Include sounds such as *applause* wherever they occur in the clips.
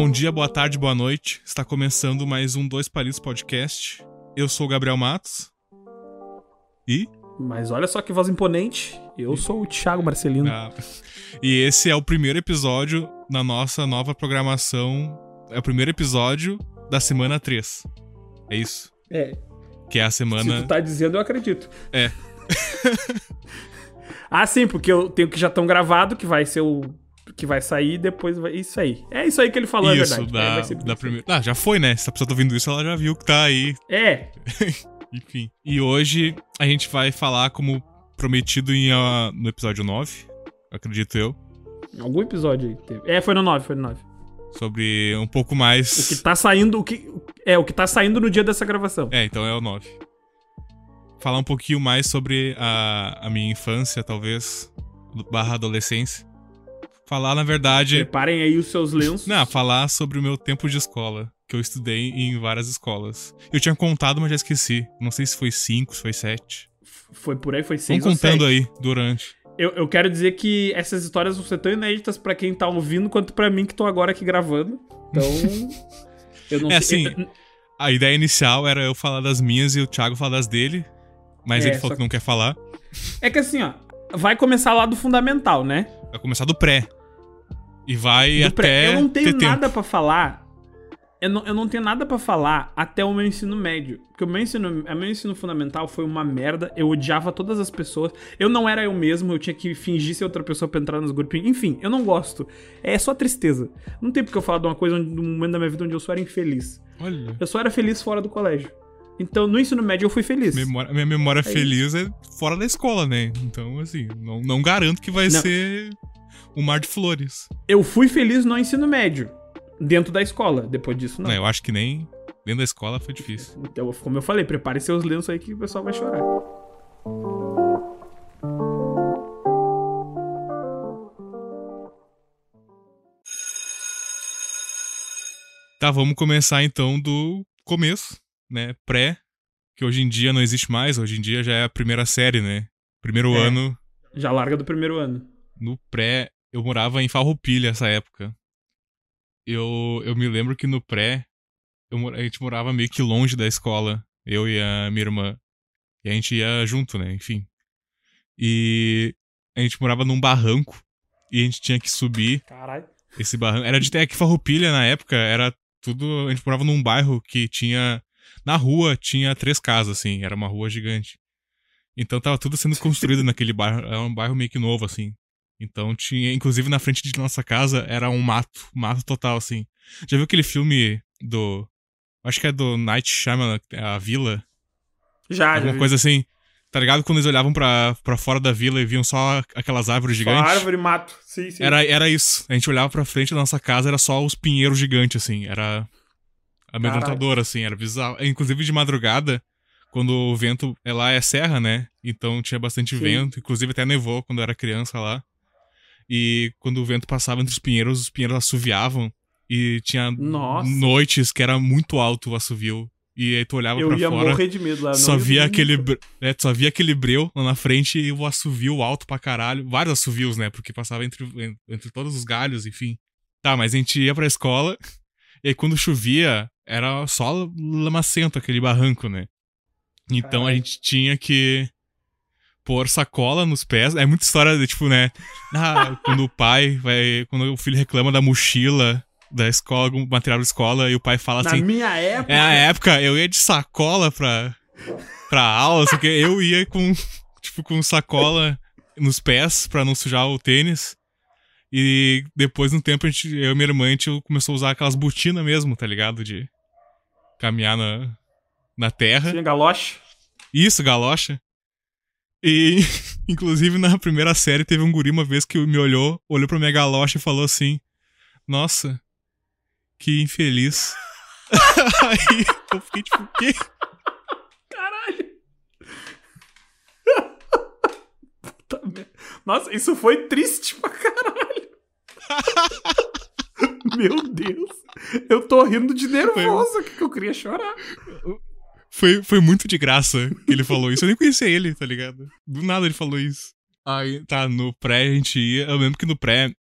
Bom dia, boa tarde, boa noite. Está começando mais um Dois Palitos Podcast. Eu sou o Gabriel Matos. E? Mas olha só que voz imponente. Eu sou o Thiago Marcelino. Ah, e esse é o primeiro episódio na nossa nova programação. É o primeiro episódio da semana 3. É isso? É. Que é a semana. Se tu tá dizendo, eu acredito. É. *laughs* ah, sim, porque eu tenho que já estão gravado, que vai ser o. Que vai sair depois vai. Isso aí. É isso aí que ele falou, isso, é verdade. da, É, vai ser da primeira. Ah, já foi, né? Se a pessoa tá ouvindo isso, ela já viu que tá aí. É. *laughs* Enfim. E hoje a gente vai falar, como prometido em, ah, no episódio 9, acredito eu, Algum episódio aí teve. É, foi no 9, foi no 9. sobre um pouco O mais. que tá saindo. O que, é, o que tá saindo no dia dessa gravação. É, então é o 9. Falar um pouquinho mais sobre a, a minha infância, talvez, barra adolescência. Falar, na verdade. Preparem aí os seus lenços. Não, falar sobre o meu tempo de escola, que eu estudei em várias escolas. Eu tinha contado, mas já esqueci. Não sei se foi 5, se foi 7. Foi por aí, foi 6 Vamos contando sete. aí, durante. Eu, eu quero dizer que essas histórias vão ser tão inéditas pra quem tá ouvindo quanto pra mim que tô agora aqui gravando. Então. *laughs* eu não É sei. assim, A ideia inicial era eu falar das minhas e o Thiago falar das dele. Mas É, ele falou só que não quer falar. É que assim, ó. Vai começar lá do fundamental, né? Vai começar do pré. E vai até. pré. Eu não tenho nada tempo. pra falar. Eu não, eu não tenho nada pra falar até o meu ensino médio. Porque o meu ensino, o meu ensino fundamental foi uma merda. Eu odiava todas as pessoas. Eu não era eu mesmo. Eu tinha que fingir ser outra pessoa pra entrar nos grupinhos. Enfim, eu não gosto. É só tristeza. Não tem porque eu falar de uma coisa onde- de um momento da minha vida onde eu só era infeliz. Olha. Eu só era feliz fora do colégio. Então, no ensino médio, eu fui feliz. Memória, minha memória isso. feliz é fora da escola, né? Então, assim, não, não garanto que vai Não. ser um mar de flores. Eu fui feliz no ensino médio. Dentro da escola. Depois disso, não. Não, eu acho que nem dentro da escola foi difícil. Então, como eu falei, prepare seus lenços aí que o pessoal vai chorar. Tá, vamos começar então do começo, né? Pré, que hoje em dia não existe mais, hoje em dia já é a primeira série, né? Primeiro É. ano Já larga do primeiro ano. no pré, eu morava em Farroupilha essa época. Eu, eu me lembro que no pré, eu, a gente morava meio que longe da escola, eu e a minha irmã. E a gente ia junto, né? Enfim. E a gente morava num barranco e a gente tinha que subir Caralho. esse barranco. Era de aqui Farroupilha na época, era tudo. A gente morava num bairro que tinha. Na rua tinha três casas, assim, era uma rua gigante. Então tava tudo sendo construído naquele bairro. Era um bairro meio que novo, assim. Então tinha. Inclusive na frente de nossa casa era um mato. Mato total, assim. Já viu aquele filme do. Acho que é do Night Shyamalan, A Vila? Já, já. Alguma vi. coisa assim. Tá ligado? Quando eles olhavam pra, pra fora da vila e viam só aquelas árvores Só gigantes? árvore e mato. Sim, sim. Era, era isso. A gente olhava pra frente da nossa casa, era só os pinheiros gigantes, assim. Era amedrontador, assim, era bizarro. Inclusive de madrugada, quando o vento é lá é serra, né? Então tinha bastante Sim. vento. Inclusive até nevou quando eu era criança lá. E quando o vento passava entre os pinheiros, os pinheiros assoviavam. E tinha Nossa. noites que era muito alto o assovio. E aí tu olhava Eu pra ia fora morrer de medo lá. só ia via aquele, né, tu só via aquele breu lá na frente e o assovio alto pra caralho. Vários assovios, né? Porque passava entre, en- entre todos os galhos, enfim. Tá, mas a gente ia pra escola *laughs* e aí quando chovia era só lamacento aquele barranco, né? Então a Caralho. gente tinha que pôr sacola nos pés. É muita história de tipo, né? Ah, quando o pai vai. Quando o filho reclama da mochila da escola, algum material da escola, e o pai fala Na assim. minha época. É a época, eu ia de sacola pra, pra aula, só que eu ia com, tipo, com sacola nos pés pra não sujar o tênis. E depois, no tempo, a gente, eu e minha irmã, a gente começou a usar aquelas botinas mesmo, tá ligado? De caminhar na, na terra. Tinha galoche. Isso, galocha. E, *laughs* inclusive, na primeira série, teve um guri uma vez que me olhou, olhou pra minha galocha e falou assim: Nossa, que infeliz. *laughs* Aí eu fiquei tipo, o quê? Caralho. Puta merda. Nossa, isso foi triste pra caralho. *laughs* Meu Deus. Eu tô rindo de nervoso, que eu queria chorar. Foi, foi muito de graça que ele falou isso. Eu nem conhecia ele, tá ligado? Do nada ele falou isso. Aí, tá, no pré a gente ia. Eu lembro que no pré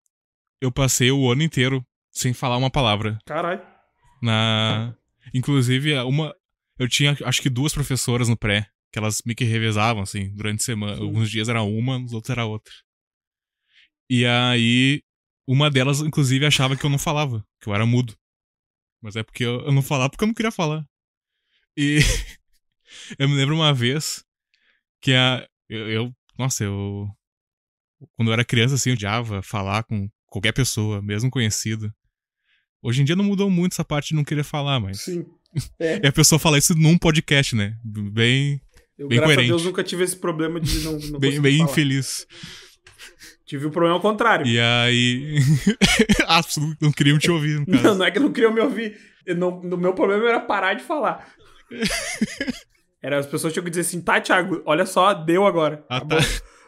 eu passei o ano inteiro sem falar uma palavra. Caralho. Na. Inclusive, uma. Eu tinha acho que duas professoras no pré, que elas meio que revezavam, assim, durante a semana. Sim. Alguns dias era uma, nos outros era outra. E aí, uma delas, inclusive, achava que eu não falava, que eu era mudo. Mas é porque eu, eu não falava porque eu não queria falar. E *laughs* eu me lembro uma vez que a. Eu, eu- nossa, eu. Quando eu era criança, assim, eu odiava falar com qualquer pessoa, mesmo conhecido. Hoje em dia não mudou muito essa parte de não querer falar, mas. Sim. *laughs* É. E a pessoa fala isso num podcast, né? Bem, Eu, Bem graças coerente. a Deus, nunca tive esse problema de não, não bem, bem falar. infeliz. Tive o problema ao contrário. E aí. *laughs* Absolutamente não queriam te ouvir, no Não, caso. não é que não queriam me ouvir. Não, o meu problema era parar de falar. *laughs* Era as pessoas tinham que dizer assim, tá, Thiago, olha só, deu agora. Ah, tá.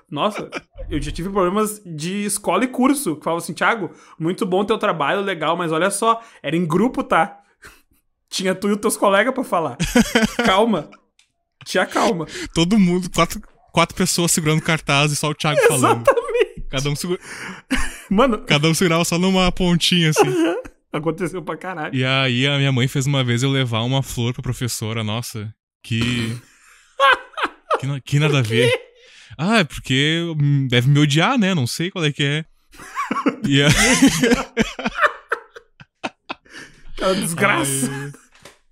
Nossa, eu já tive problemas de escola e curso. Que falavam assim, Thiago, muito bom teu trabalho, legal, mas olha só, era em grupo, tá? *laughs* Tinha tu e os teus colegas pra falar. *laughs* Calma. Tinha calma. Todo mundo, quatro, quatro pessoas segurando cartaz e só o Thiago falando. Exatamente. Cada um, segura- Mano, cada um segurava só numa pontinha, assim. Aconteceu pra caralho. E aí a minha mãe fez uma vez eu levar uma flor pra professora, nossa, que. que, que nada a ver. Ah, é porque deve me odiar, né? Não sei qual é que é. E a... *laughs* Aquela desgraça. Ai,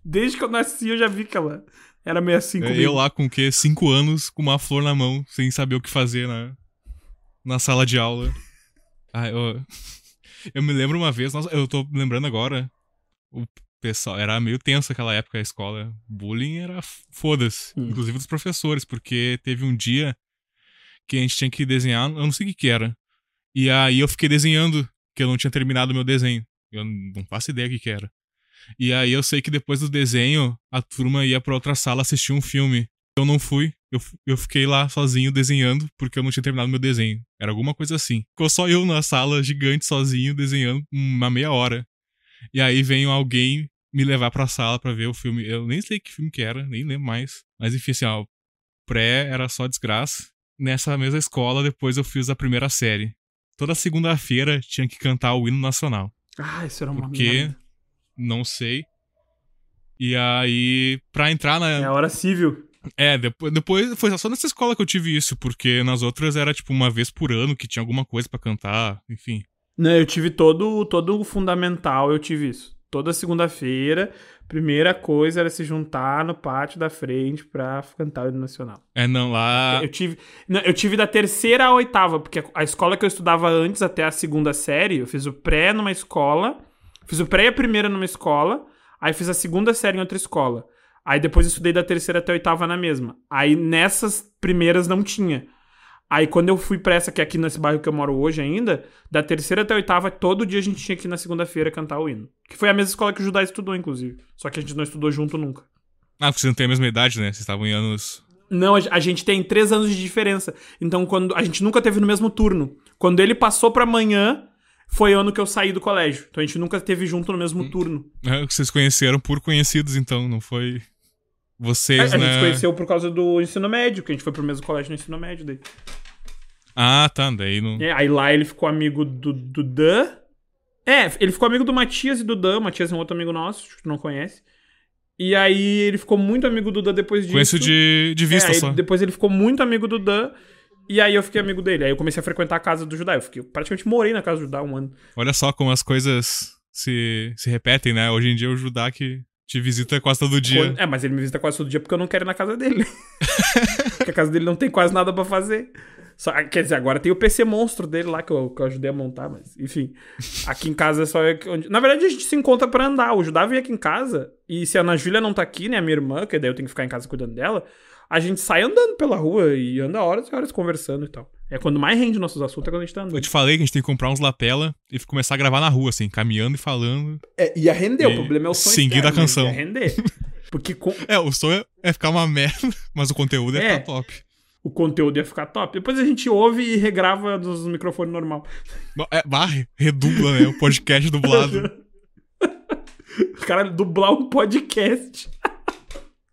Desde que eu nasci, eu já vi que ela era meio assim comigo. eu lá com o quê? Cinco anos, com uma flor na mão, sem saber o que fazer na, na sala de aula. Ah, eu, eu me lembro uma vez, nossa, eu tô lembrando agora, o pessoal, era meio tenso aquela época a escola. Bullying era foda-se, Hum. inclusive dos professores, porque teve um dia que a gente tinha que desenhar, eu não sei o que que era. E aí eu fiquei desenhando, que eu não tinha terminado o meu desenho. Eu não faço ideia o que que era. E aí eu sei que depois do desenho, a turma ia pra outra sala assistir um filme. Eu não fui, eu, eu fiquei lá sozinho desenhando, porque eu não tinha terminado meu desenho. Era alguma coisa assim. Ficou só eu na sala, gigante, sozinho, desenhando uma meia hora. E aí veio alguém me levar pra sala pra ver o filme. Eu nem sei que filme que era, nem lembro mais. Mas enfim, assim, ó, pré era só desgraça. Nessa mesma escola, depois eu fiz a primeira série. Toda segunda-feira tinha que cantar o hino nacional. Ah, isso era uma Por quê? merda. Não sei. E aí, pra entrar na. É a hora civil. É, depois, depois foi só nessa escola que eu tive isso, porque nas outras era tipo uma vez por ano que tinha alguma coisa pra cantar, enfim. Não, eu tive todo, todo o fundamental, eu tive isso. Toda segunda-feira, primeira coisa era se juntar no pátio da frente pra cantar o hino nacional. É, não, lá. Eu tive, não, eu tive da terceira à oitava, porque a escola que eu estudava antes até a segunda série, eu fiz o pré numa escola, fiz o pré e a primeira numa escola, aí fiz a segunda série em outra escola. Aí depois eu estudei da terceira até a oitava na mesma. Aí nessas primeiras não tinha. Aí quando eu fui pra essa que é aqui nesse bairro que eu moro hoje ainda, da terceira até a oitava, todo dia a gente tinha que ir na segunda-feira cantar o hino. Que foi a mesma escola que o Judá estudou, inclusive. Só que a gente não estudou junto nunca. Ah, porque vocês não têm a mesma idade, né? Vocês estavam em anos. Não, a gente tem três anos de diferença. Então, quando a gente nunca teve no mesmo turno. Quando ele passou pra manhã, foi ano que eu saí do colégio. Então a gente nunca teve junto no mesmo turno. É, vocês conheceram por conhecidos, então, não foi. A, Vocês, a né? gente se conheceu por causa do ensino médio, que a gente foi pro mesmo colégio no ensino médio daí. Ah, tá, daí não. É, aí lá ele ficou amigo do, do Dan. É, ele ficou amigo do Matias e do Dan. O Matias é um outro amigo nosso, acho que tu não conhece. E aí ele ficou muito amigo do Dan depois disso. Conheço de, de vista É, só. Depois ele ficou muito amigo do Dan. E aí eu fiquei amigo dele. Aí eu comecei a frequentar a casa do Judá. Eu fiquei, praticamente morei na casa do Judá um ano. Olha só como as coisas se, se repetem, né? Hoje em dia o Judá que te visita quase todo dia. É, mas ele me visita quase todo dia porque eu não quero ir na casa dele. *laughs* porque a casa dele não tem quase nada pra fazer. Só, quer dizer, agora tem o PC monstro dele lá que eu, que eu ajudei a montar, mas enfim. Aqui em casa é só. eu que- onde- Na verdade, a gente se encontra pra andar. O Judá vem aqui em casa e se a Ana Júlia não tá aqui, né, a minha irmã, que daí eu tenho que ficar em casa cuidando dela, a gente sai andando pela rua e anda horas e horas conversando e tal. É quando mais rende nossos assuntos é quando a gente tá Eu andando. te falei que a gente tem que comprar uns lapela e começar a gravar na rua, assim, caminhando e falando. É, ia render, E o problema é o som seguir externo, da canção. Ia render. Porque com, *laughs* É, o som é, é ficar uma merda, mas o conteúdo é, É. ficar top. o conteúdo ia ficar top. Depois a gente ouve e regrava dos microfones normal. É, barre, redubla, né? O podcast dublado. *laughs* O cara dublar um podcast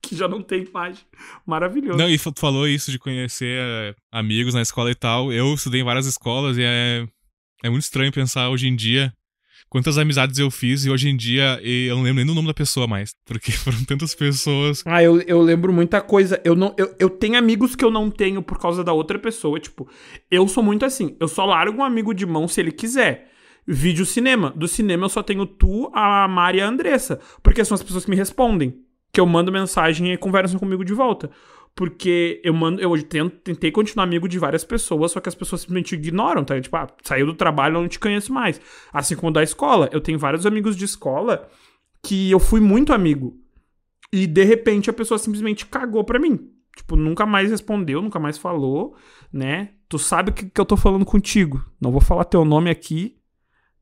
que já não tem imagem. Maravilhoso. Não, e tu falou isso de conhecer é, amigos na escola e tal. Eu estudei em várias escolas e é, é muito estranho pensar hoje em dia quantas amizades eu fiz e hoje em dia eu não lembro nem do nome da pessoa mais. Porque *laughs* foram tantas pessoas. Ah, eu, eu lembro muita coisa. Eu, não, eu, eu tenho amigos que eu não tenho por causa da outra pessoa. Tipo, eu sou muito assim. Eu só largo um amigo de mão se ele quiser. Vídeo cinema. Do cinema eu só tenho tu, a Mari e a Andressa. Porque são as pessoas que me respondem. Que eu mando mensagem e conversam comigo de volta. Porque eu mando, eu tento, tentei continuar amigo de várias pessoas, só que as pessoas simplesmente ignoram, tá? Tipo, ah, saiu do trabalho, eu não te conheço mais. Assim como da escola. Eu tenho vários amigos de escola que eu fui muito amigo. E de repente a pessoa simplesmente cagou pra mim. Tipo, nunca mais respondeu, nunca mais falou, né? Tu sabe que, que eu tô falando contigo. Não vou falar teu nome aqui,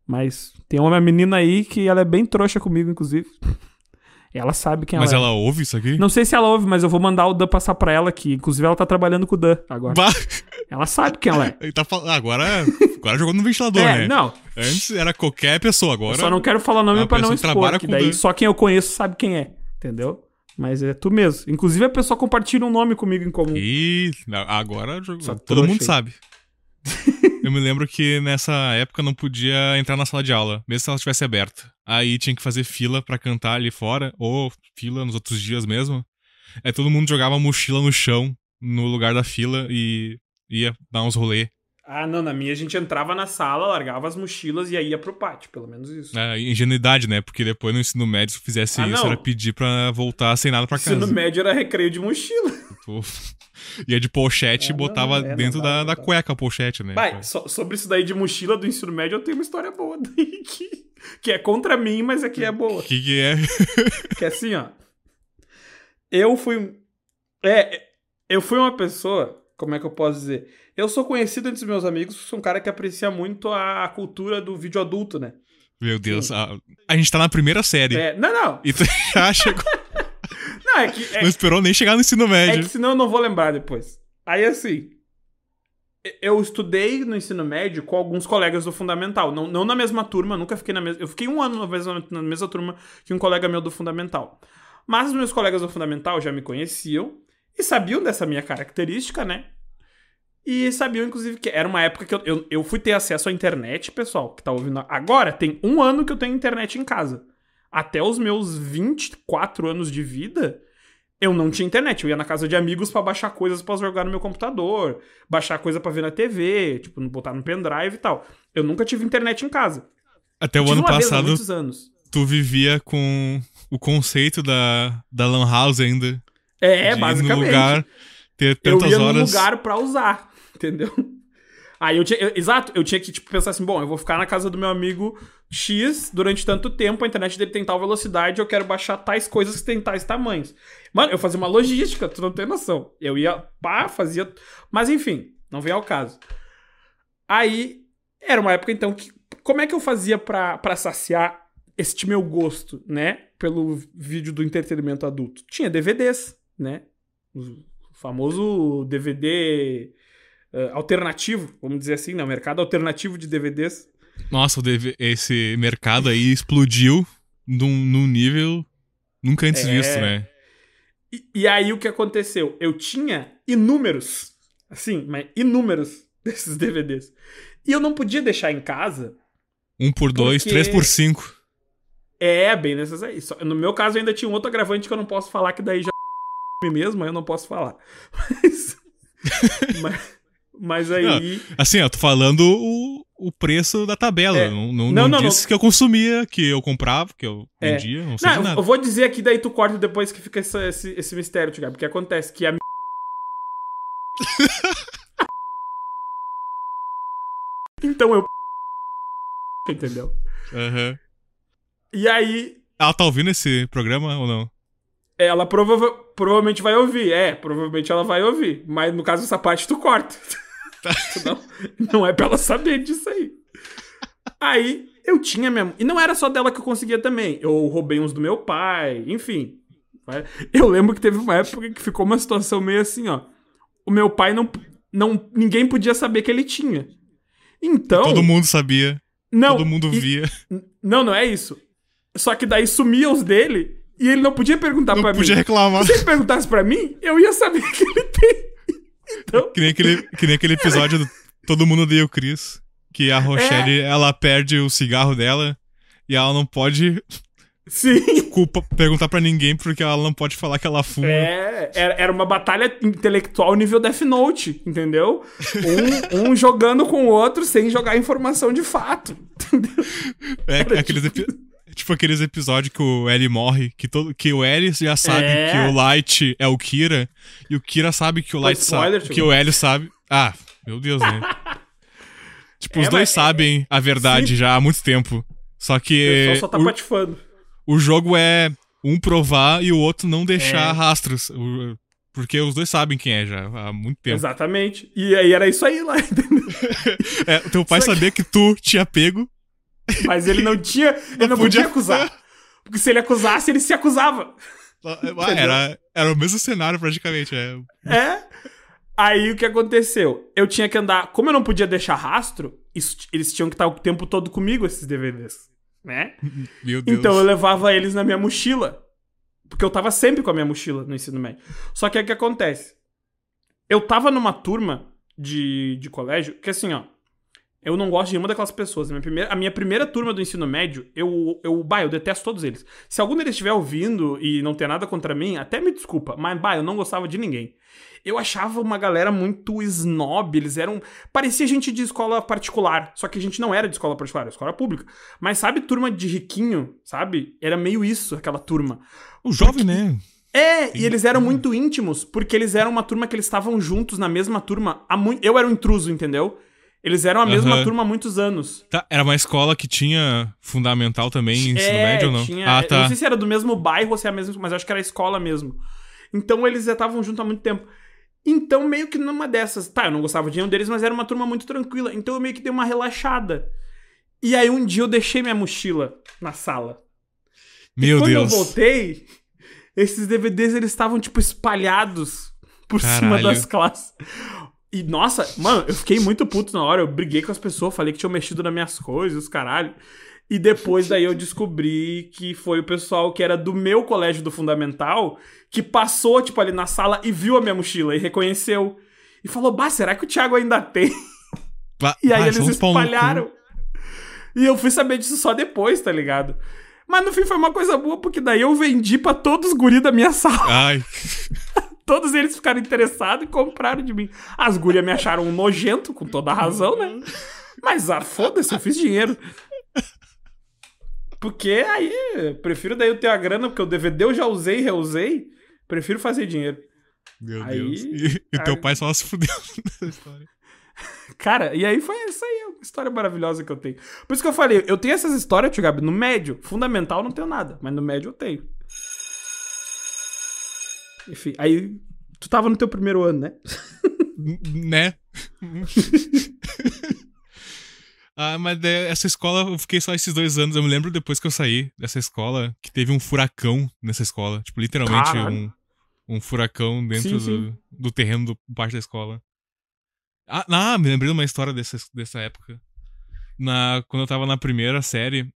mas tem uma menina aí que ela é bem trouxa comigo, inclusive. *laughs* Ela sabe quem Mas ela, ela ouve isso aqui? é. Não sei se ela ouve, mas eu vou mandar o Dan passar pra ela aqui. Inclusive, ela tá trabalhando com o Dan agora. Bah, Ela sabe quem ela é. ele tá fal... Agora, agora jogou no ventilador, é, né? não. Antes era qualquer pessoa, agora. Eu só não quero falar nome a pra não que expor, que daí Dan. só quem eu conheço sabe quem é, entendeu? Mas é tu mesmo. Inclusive, a pessoa compartilha um nome comigo em comum. E agora jogou. Todo mundo sabe. Eu me lembro que nessa época não podia entrar na sala de aula, mesmo se ela estivesse aberta. Aí tinha que fazer fila pra cantar ali fora, ou fila nos outros dias mesmo. Aí todo mundo jogava mochila no chão, no lugar da fila, e ia dar uns rolê. Ah, não, na minha a gente entrava na sala, largava as mochilas e aí ia pro pátio, pelo menos isso. É, ingenuidade, né? Porque depois no ensino médio, se fizesse Ah, isso, não. era pedir pra voltar sem nada pra casa. Ensino médio era recreio de mochila. *laughs* Tipo, ia de pochete e não, botava é, não dentro dá, da, não da dá. cueca a pochete, né? Vai, so- sobre isso daí de mochila do ensino médio, eu tenho uma história boa *laughs* daí que, que é contra mim, mas é que é boa. O que que é? *laughs* Que é assim, ó. Eu fui. É, eu fui uma pessoa. Como é que eu posso dizer? Eu sou conhecido entre os meus amigos, sou um cara que aprecia muito a cultura do vídeo adulto, né? Meu Deus, a, a gente tá na primeira série. É, não, não. E tu *laughs* já chegou, *laughs* Não, é que. É, não esperou nem chegar no ensino é médio. que senão eu não vou lembrar depois. Aí assim. Eu estudei no ensino médio com alguns colegas do Fundamental. Não, não na mesma turma, nunca fiquei na mesma. Eu fiquei um ano na mesma, na mesma turma que um colega meu do Fundamental. Mas os meus colegas do Fundamental já me conheciam e sabiam dessa minha característica, né? E sabiam, inclusive, que era uma época que eu, eu, eu fui ter acesso à internet, pessoal, que tá ouvindo. Agora, tem um ano que eu tenho internet em casa. Até os meus 24 anos de vida, eu não tinha internet. Eu ia na casa de amigos pra baixar coisas pra jogar no meu computador, baixar coisa pra ver na TV, tipo, botar no pendrive e tal. Eu nunca tive internet em casa. Até o ano vez passado, muitos anos. tu vivia com o conceito da, da Lan House ainda. É, basicamente. no lugar, ter eu tantas ia num horas. lugar pra usar, entendeu? Aí eu tinha. eu- exato, eu tinha que tipo, pensar assim: bom, eu vou ficar na casa do meu amigo X durante tanto tempo, a internet dele tem tal velocidade, eu quero baixar tais coisas que tem tais tamanhos. Mano, eu fazia uma logística, tu não tem noção. Eu ia, pá, fazia. Mas enfim, não vem ao caso. Aí, era uma época então que. Como é que eu fazia pra saciar este meu gosto, né? Pelo vídeo do entretenimento adulto? Tinha DVDs, né? O famoso DVD eh, alternativo, vamos dizer assim, né? O mercado alternativo de DVDs. Nossa, esse mercado aí explodiu num, num nível nunca antes É. visto, né? E, e aí o que aconteceu? Eu tinha inúmeros, assim, mas inúmeros *laughs* desses DVDs. E eu não podia deixar em casa. Um por dois, Porque- três por cinco. É, bem nessas aí. Só- no meu caso, eu ainda tinha um outro agravante que eu não posso falar, que daí já *laughs* mesmo, aí eu não posso falar. *laughs* Mas. mas, mas aí. Assim, ó, tô falando o, o preço da tabela. É. Não, não, Não, não não, disse não. que eu consumia, que eu comprava, que eu É. vendia, não sei Não, nada. eu vou dizer aqui, daí tu corta depois que fica essa- esse, esse mistério, Tiago. Porque acontece que a. *laughs* então eu. Entendeu? Aham. E aí, Ela tá ouvindo esse programa ou não? Ela prova provavelmente vai ouvir. É, provavelmente ela vai ouvir. Mas no caso, essa parte tu corta. *laughs* Tu não, não é pra ela saber disso aí. Aí, eu tinha mesmo. E não era só dela que eu conseguia também. Eu roubei uns do meu pai, enfim. Eu lembro que teve uma época que ficou uma situação meio assim, ó. O meu pai não. não ninguém podia saber que ele tinha. Então. Todo mundo sabia, não, todo mundo e- via. Não, não é isso. Só que daí sumia os dele e ele não podia perguntar Não pra podia mim. reclamar. Se ele perguntasse pra mim, eu ia saber que ele tem. Então, Que nem aquele, que nem aquele episódio do Todo Mundo Odeia o Chris. Que a Rochelle, É. ela perde o cigarro dela. e ela não pode Sim. culpa, perguntar pra ninguém porque ela não pode falar que ela fuma. É, era, uma batalha intelectual nível Death Note, entendeu? Um, um jogando com o outro sem jogar informação de fato. Entendeu? É, aqueles epi- tipo aqueles episódios que o L morre, que, todo, que o L já sabe É. que o Light é o Kira, e o Kira sabe que o Light spoiler, sabe, tio. que o L sabe. Ah, meu Deus, né? *laughs* tipo, os É, dois mas- sabem a verdade Sim. já há muito tempo. Só O que pessoal só tá o, patifando. o jogo é um provar e o outro não deixar É. rastros. O- Porque os dois sabem quem é já há muito tempo. Exatamente. E aí era isso aí lá, *laughs* entendeu? *laughs* É, teu pai Só que- sabia que tu tinha pego. Mas ele não tinha. Ele não, podia podia acusar. Porque se ele acusasse, ele se acusava. Ah, Era, era o mesmo cenário praticamente. É. É. Aí o que aconteceu? Eu tinha que andar. Como eu não podia deixar rastro, isso- eles tinham que estar o tempo todo comigo, esses DVDs. Né? *laughs* Meu Deus. Então eu levava eles na minha mochila. Porque eu tava sempre com a minha mochila no ensino médio. Só que o que acontece? Eu tava numa turma de, de colégio que assim, ó. Eu não gosto de nenhuma daquelas pessoas. A minha primeira, a minha primeira turma do ensino médio, eu, eu, bah, eu detesto todos eles. Se algum deles estiver ouvindo e não ter nada contra mim, até me desculpa, mas, bah, eu não gostava de ninguém. Eu achava uma galera muito snob, eles eram. Parecia gente de escola particular. Só que a gente não era de escola particular, era escola pública. Mas sabe, turma de riquinho, sabe? Era meio isso, aquela turma. O jovem, né? É, e eles eram muito íntimos, porque eles eram uma turma que eles estavam juntos na mesma turma. Eu era um intruso, entendeu? Eles eram a mesma Aham. turma há muitos anos. Tá, era uma escola que tinha fundamental também, ensino é, médio ou não? Tinha, ah, eu tá. Não sei se era do mesmo bairro ou se é a mesma, mas eu acho que era a escola mesmo. Então eles já estavam juntos há muito tempo. Então, meio que numa dessas. Tá, eu não gostava de nenhum deles, mas era uma turma muito tranquila. Então eu meio que dei uma relaxada. E aí um dia eu deixei minha mochila na sala. Meu Quando Deus. eu voltei, esses DVDs eles estavam tipo espalhados por cima Caralho. das classes. E nossa, mano, eu fiquei muito puto na hora. Eu briguei com as pessoas, falei que tinham mexido nas minhas coisas, caralho. E depois daí eu descobri que foi o pessoal que era do meu colégio do fundamental que passou, tipo, ali na sala e viu a minha mochila e reconheceu. E falou: Bah, será que o Thiago ainda tem? Ba- *laughs* E aí eles cu. espalharam. E eu fui saber disso só depois, tá ligado? Mas no fim foi uma coisa boa, porque daí eu vendi pra todos os guris da minha sala. Ai, *laughs* Todos eles ficaram interessados e compraram de mim. As gurias me acharam um nojento, com toda a razão, né? Mas ah, foda-se, eu fiz dinheiro. Porque aí, prefiro daí eu ter a grana, porque o DVD eu já usei e reusei. Prefiro fazer dinheiro. meu Aí- Deus. E, e teu aí- pai só se fudeu *laughs* nessa história. Cara, e aí foi isso aí, uma história maravilhosa que eu tenho. Por isso que eu falei, eu tenho essas histórias, tio Gabi, no médio. Fundamental não tenho nada, mas no médio eu tenho. Enfim, aí tu tava no teu primeiro ano, né? Né? *laughs* ah, mas é, essa escola, eu fiquei só esses dois anos. Eu me lembro depois que eu saí dessa escola, que teve um furacão nessa escola. Tipo, literalmente um, um furacão dentro Sim, do, sim. do terreno do parte da escola. Ah, ah, me lembrei de uma história dessa, dessa época. Na, quando eu tava na primeira série,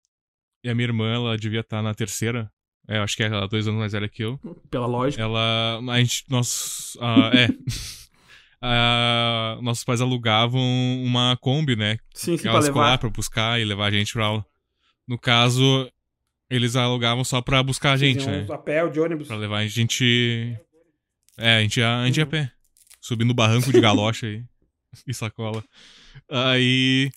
e a minha irmã, ela devia estar na terceira. É, eu acho que é ela dois anos mais velha que eu. Pela lógica. Ela. A gente. Nós. ah, é. *laughs* Ah, nossos pais alugavam uma Kombi, né? Sim, sim, pra escolar pra buscar e levar a gente pra aula. No caso, eles alugavam só pra buscar a gente, Faziam né? A pé, ou de ônibus. Pra levar a gente. É, a gente ia, a gente ia a pé. Subindo o barranco de galocha aí. *laughs* e sacola. Aí.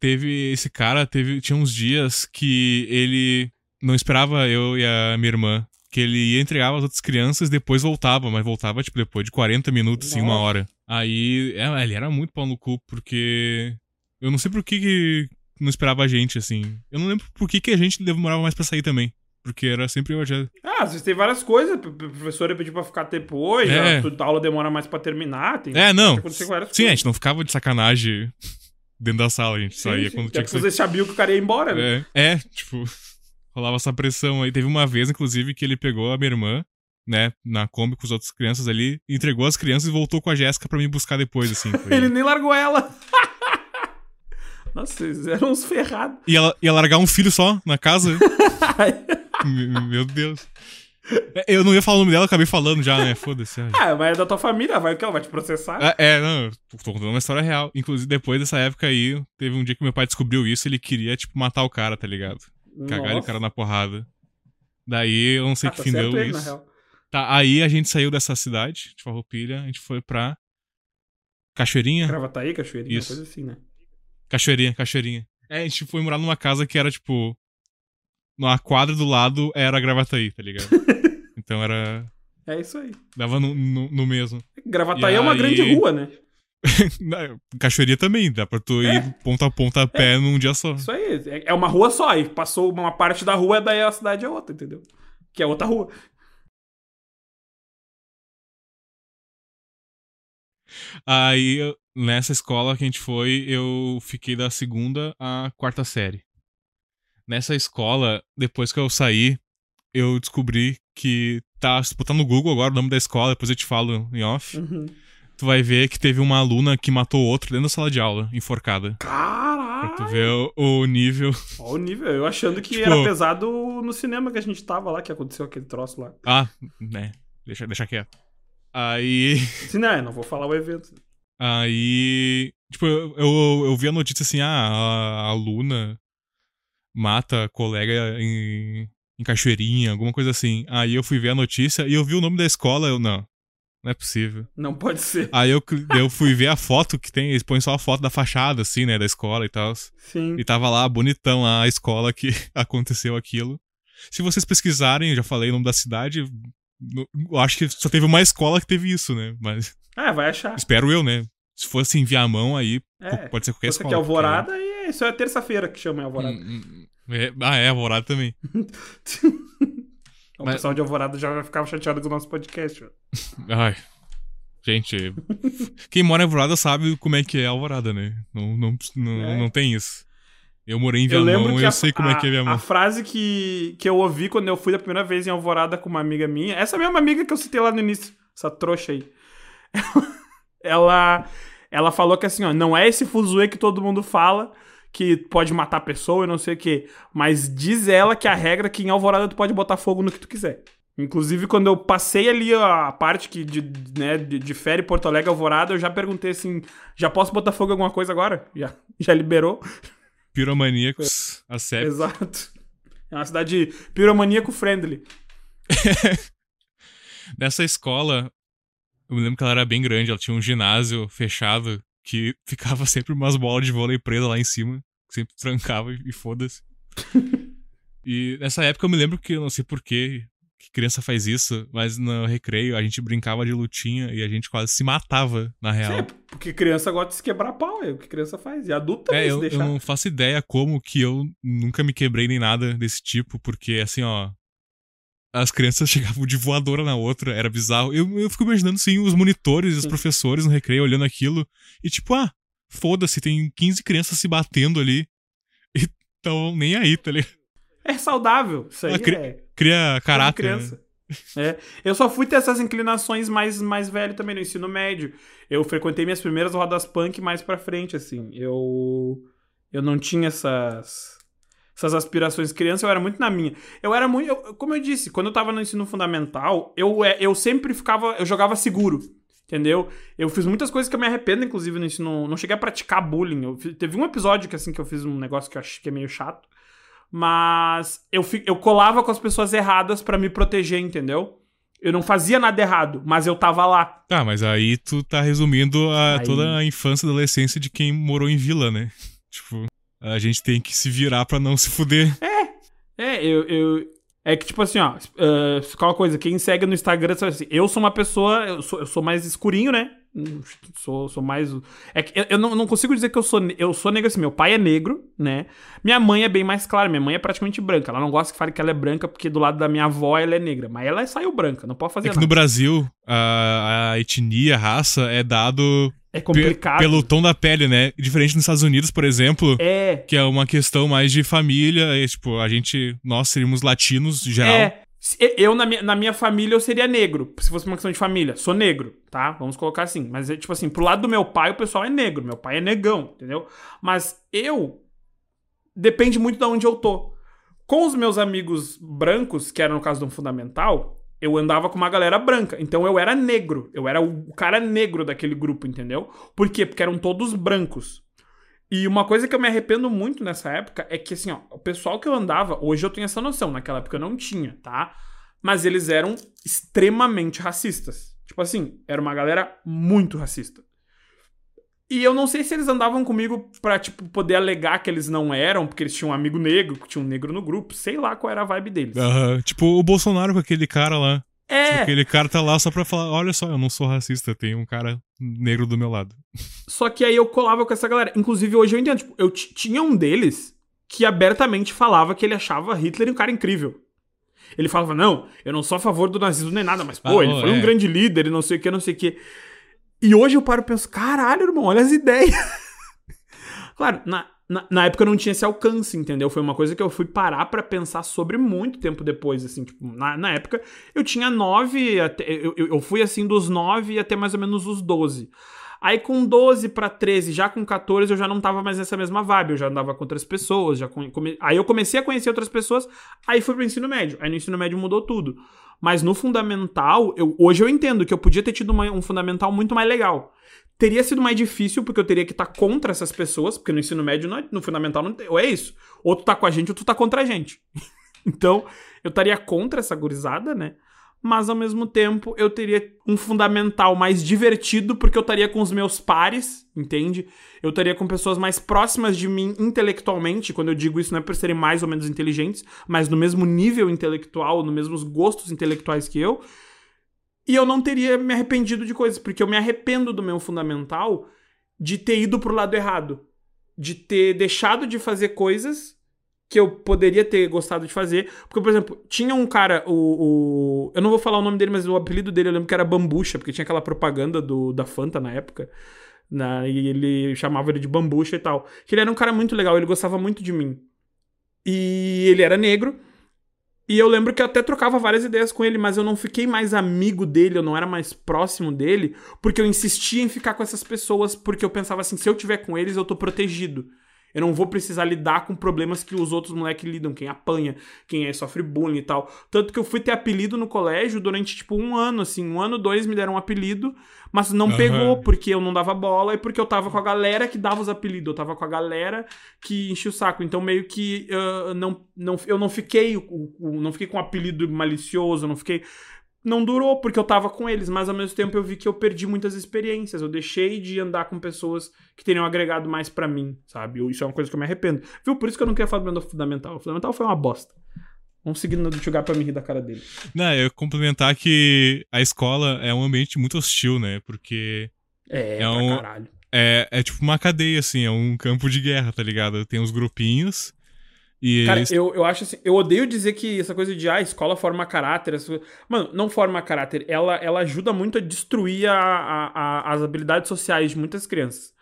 Teve. Esse cara teve. Tinha uns dias que ele não esperava eu e a minha irmã. Que ele ia entregar as outras crianças e depois voltava, mas voltava, tipo, depois de 40 minutos, assim, uma hora. Aí, é, ele era muito pau no cu, porque. Eu não sei por que, que não esperava a gente, assim. Eu não lembro por que, que a gente demorava mais pra sair também. Porque era sempre eu já. Ah, às vezes tem várias coisas. A professora pediu pra ficar depois, É. a aula demora mais pra terminar. Tem, É, não. Sim, a coisas. gente não ficava de sacanagem *laughs* dentro da sala, a gente Sim, saía sim. quando Até tinha que sair. Você sabia que o cara ia embora, né? É, é, tipo, *laughs* rolava essa pressão aí. Teve uma vez, inclusive, que ele pegou a minha irmã, né, na Kombi com as outras crianças ali, entregou as crianças e voltou com a Jéssica pra me buscar depois, assim. Foi... *laughs* Ele nem largou ela. *laughs* Nossa, eles eram uns ferrados. Ia, ia largar um filho só na casa? *laughs* Meu Deus. É, Eu não ia falar o nome dela, acabei falando já, né? Foda-se. Ah, mas é da tua família, vai que ela vai te processar. É, é, não, eu tô contando uma história real. Inclusive, depois dessa época aí, teve um dia que meu pai descobriu isso, ele queria, tipo, matar o cara, tá ligado? Cagar o cara na porrada. Daí, eu não sei Ah, que tá fim deu ele, na isso. Tá, aí a gente saiu dessa cidade, de Farroupilha, a gente foi pra Cachoeirinha? Gravataí, cachoeirinha, Isso. coisa assim, né? Cachoeirinha, Cachoeirinha. É, a gente foi morar numa casa que era, tipo, numa quadra do lado era Gravataí, tá ligado? *laughs* então era... É isso aí. Dava no, no, no mesmo. Gravataí E é uma aí- grande rua, né? *laughs* Na- Cachoeirinha também, dá pra tu ir É. ponta a ponta a pé num dia só. Isso aí. É- É uma rua só. E passou uma parte da rua, daí a cidade é outra, entendeu? Que é outra rua. Aí, nessa escola que a gente foi, eu fiquei da segunda à quarta série. Nessa escola, depois que eu saí, eu descobri que tá, botar no Google agora o nome da escola, depois eu te falo em off, Uhum. Tu vai ver que teve uma aluna que matou outra dentro da sala de aula, enforcada. Pra Caralho! tu ver o, o nível. Olha o nível. Eu achando que Tipo- era pesado no cinema que a gente tava lá, que aconteceu aquele troço lá. Ah, né, deixa, deixa quieto. Aí. Sim, né? Não vou falar o evento. Aí, tipo, eu, eu, eu vi a notícia assim, ah, a aluna mata a colega em, em Cachoeirinha, alguma coisa assim. Aí eu fui ver a notícia e eu vi o nome da escola, eu, não, não é possível. Não pode ser. Aí eu, eu fui ver a foto que tem, eles põem só a foto da fachada, assim, né, da escola e tal. Sim. E tava lá, bonitão, lá, a escola que *laughs* aconteceu aquilo. Se vocês pesquisarem, eu já falei o nome da cidade, eu acho que só teve uma escola que teve isso, né, mas... É, vai achar. Espero eu, né? Se fosse enviar a mão, aí É. pode ser qualquer escola. que é Alvorada, e é- isso é terça-feira que chama em porque- Alvorada. Hum, hum, é- ah, é, Alvorada também. *laughs* O Mas- pessoal de Alvorada já vai ficar chateado com o nosso podcast. ó. *laughs* Ai. Gente, quem mora em Alvorada sabe como é que é Alvorada, né? Não, não, não, É. não tem isso. Eu morei em Eu lembro Viamão, que eu a, sei como é que é a, Viamão. a frase que, que eu ouvi quando eu fui da primeira vez em Alvorada com uma amiga minha, essa mesma amiga que eu citei lá no início, essa trouxa aí. *laughs* ela, ela falou que assim, ó, não é esse fuzuê que todo mundo fala, que pode matar a pessoa e não sei o quê, mas diz ela que a regra é que em Alvorada tu pode botar fogo no que tu quiser. Inclusive, quando eu passei ali a parte que de, né, de, de Fere Porto Alegre Alvorada, eu já perguntei assim: já posso botar fogo em alguma coisa agora? Já, *laughs* já liberou? Piromaníacos, *laughs* a série. Exato. É uma cidade piromaníaco friendly. *laughs* Nessa escola, eu me lembro que ela era bem grande, ela tinha um ginásio fechado que ficava *laughs* sempre umas bolas de vôlei presa lá em cima, que sempre trancava e, e foda-se. *laughs* e nessa época eu me lembro que eu não sei porquê que criança faz isso, mas no recreio a gente brincava de lutinha e a gente quase se matava, na real. É, porque criança gosta de se quebrar pau, é o que criança faz. E adulto também, É, se eu, não faço ideia como que eu nunca me quebrei nem nada desse tipo, porque assim, ó. As crianças *laughs* chegavam de voadora na outra, era bizarro. Eu, eu fico imaginando, sim, os monitores e os professores no recreio olhando aquilo e tipo, ah, foda-se, tem 15 crianças se batendo ali. E tão nem aí, tá ligado? É saudável. Isso aí A cri- é. Cria de caráter. né? É. Eu só fui ter essas inclinações mais, mais velho também no ensino médio. Eu frequentei minhas primeiras rodas punk mais pra frente, assim. Eu. Eu não tinha essas. Essas aspirações criança, eu era muito na minha. Eu era muito. eu- como eu disse, quando eu tava no ensino fundamental, eu, é, eu sempre ficava. Eu jogava seguro. Entendeu? Eu fiz muitas coisas que eu me arrependo, inclusive, no ensino. Não cheguei a praticar bullying. Eu teve um episódio que, assim, que eu fiz um negócio que eu acho que é meio chato. Mas eu, eu colava com as pessoas erradas pra me proteger, entendeu? Eu não fazia nada errado, mas eu tava lá. Tá, mas aí tu tá resumindo a, Aí- toda a infância e adolescência de quem morou em vila, né? *laughs* Tipo, a gente tem que se virar pra não se fuder. É, eu. eu- é que, tipo assim, ó. Uh, uma coisa, quem segue no Instagram sabe assim, eu sou uma pessoa. Eu sou, eu sou mais escurinho, né? Sou, sou mais. É que eu, eu não, não consigo dizer que eu sou. Eu sou negro assim. Meu pai é negro, né? Minha mãe é bem mais clara. Minha mãe é praticamente branca. Ela não gosta que fale que ela é branca, porque do lado da minha avó ela é negra. Mas ela saiu branca, não pode fazer É que nada. no Brasil, a, a etnia, a raça é dado É complicado. pelo tom da pele, né? Diferente nos Estados Unidos, por exemplo, É. que é uma questão mais de família, e, tipo, a gente, nós seríamos latinos, em geral. É. Eu, na minha, na minha família, eu seria negro. Se fosse uma questão de família. Sou negro, tá? Vamos colocar assim. Mas, é, tipo assim, pro lado do meu pai, o pessoal é negro. Meu pai é negão, entendeu? Mas eu. Depende muito de onde eu tô. Com os meus amigos brancos, que era no caso do fundamental, eu andava com uma galera branca. Então eu era negro. Eu era o cara negro daquele grupo, entendeu? Por quê? Porque eram todos brancos. E uma coisa que eu me arrependo muito nessa época é que, assim, ó, o pessoal que eu andava, hoje eu tenho essa noção, naquela época eu não tinha, tá? Mas eles eram extremamente racistas. Tipo assim, era uma galera muito racista. E eu não sei se eles andavam comigo pra, tipo, poder alegar que eles não eram, porque eles tinham um amigo negro, que tinha um negro no grupo. Sei lá qual era a vibe deles. Aham. Tipo o Bolsonaro com aquele cara lá. É, Tipo, aquele cara tá lá só pra falar: olha só, eu não sou racista, tem um cara negro do meu lado. *laughs* só que aí eu colava com essa galera. Inclusive, hoje eu entendo. Tipo, eu tinha um deles que abertamente falava que ele achava Hitler um cara incrível. Ele falava, não, eu não sou a favor do nazismo nem nada, mas, pô, Ah, ele oh, foi um é. grande líder e não sei o que, não sei o que. E hoje eu paro e penso, caralho, irmão, olha as ideias. *laughs* claro, na, na, na época não tinha esse alcance, entendeu? Foi uma coisa que eu fui parar pra pensar sobre muito tempo depois, assim, tipo, na, na época eu tinha nove, até, eu, eu fui assim dos nove até mais ou menos os 12. Aí com 12 pra 13, já com 14, eu já não tava mais nessa mesma vibe, eu já andava com outras pessoas, já come- aí eu comecei a conhecer outras pessoas, aí fui pro ensino médio. Aí no ensino médio mudou tudo. Mas no fundamental, eu, hoje eu entendo que eu podia ter tido uma- um fundamental muito mais legal. Teria sido mais difícil, porque eu teria que estar contra essas pessoas, porque no ensino médio, não é- no fundamental, não tem, ou é isso. Ou tu tá com a gente, ou tu tá contra a gente. *laughs* então, eu estaria contra essa gurizada, né? Mas ao mesmo tempo eu teria um fundamental mais divertido, porque eu estaria com os meus pares, entende? Eu estaria com pessoas mais próximas de mim intelectualmente. Quando eu digo isso, não é por serem mais ou menos inteligentes, mas no mesmo nível intelectual, nos mesmos gostos intelectuais que eu. E eu não teria me arrependido de coisas, porque eu me arrependo do meu fundamental de ter ido pro lado errado. De ter deixado de fazer coisas que eu poderia ter gostado de fazer. Porque, por exemplo, tinha um cara, o, o- Eu não vou falar o nome dele, mas o apelido dele eu lembro que era Bambucha, porque tinha aquela propaganda do, da Fanta na época. Na, e ele chamava ele de Bambucha e tal. Que ele era um cara muito legal, ele gostava muito de mim. E ele era negro. E eu lembro que eu até trocava várias ideias com ele, mas eu não fiquei mais amigo dele, eu não era mais próximo dele, porque eu insistia em ficar com essas pessoas, porque eu pensava assim, se eu tiver com eles, eu tô protegido. Eu não vou precisar lidar com problemas que os outros moleques lidam, quem apanha, quem é, sofre bullying e tal. Tanto que eu fui ter apelido no colégio durante, tipo, um ano, assim. Um ano, dois me deram um apelido, mas não Aham. pegou porque eu não dava bola e porque eu tava com a galera que dava os apelidos. Eu tava com a galera que enchia o saco. Então, meio que ah, não, não, eu não fiquei, o- o- não fiquei com um apelido malicioso, não fiquei não durou porque eu tava com eles, mas ao mesmo tempo eu vi que eu perdi muitas experiências. Eu deixei de andar com pessoas que teriam agregado mais pra mim, sabe? Isso é uma coisa que eu me arrependo. Viu? Por isso que eu não queria falar do meu fundamental. O fundamental foi uma bosta. Vamos seguir no jogar pra me rir da cara dele. Não, eu complementar que a escola é um ambiente muito hostil, né? Porque É, É pra um- caralho. é, é tipo uma cadeia, assim, é um campo de guerra, tá ligado? Tem os grupinhos e Cara, eu, eu acho assim, eu odeio dizer que essa coisa de ah, a escola forma caráter. essa Mano, não forma caráter. Ela, ela ajuda muito a destruir a- a- a- as habilidades sociais de muitas crianças.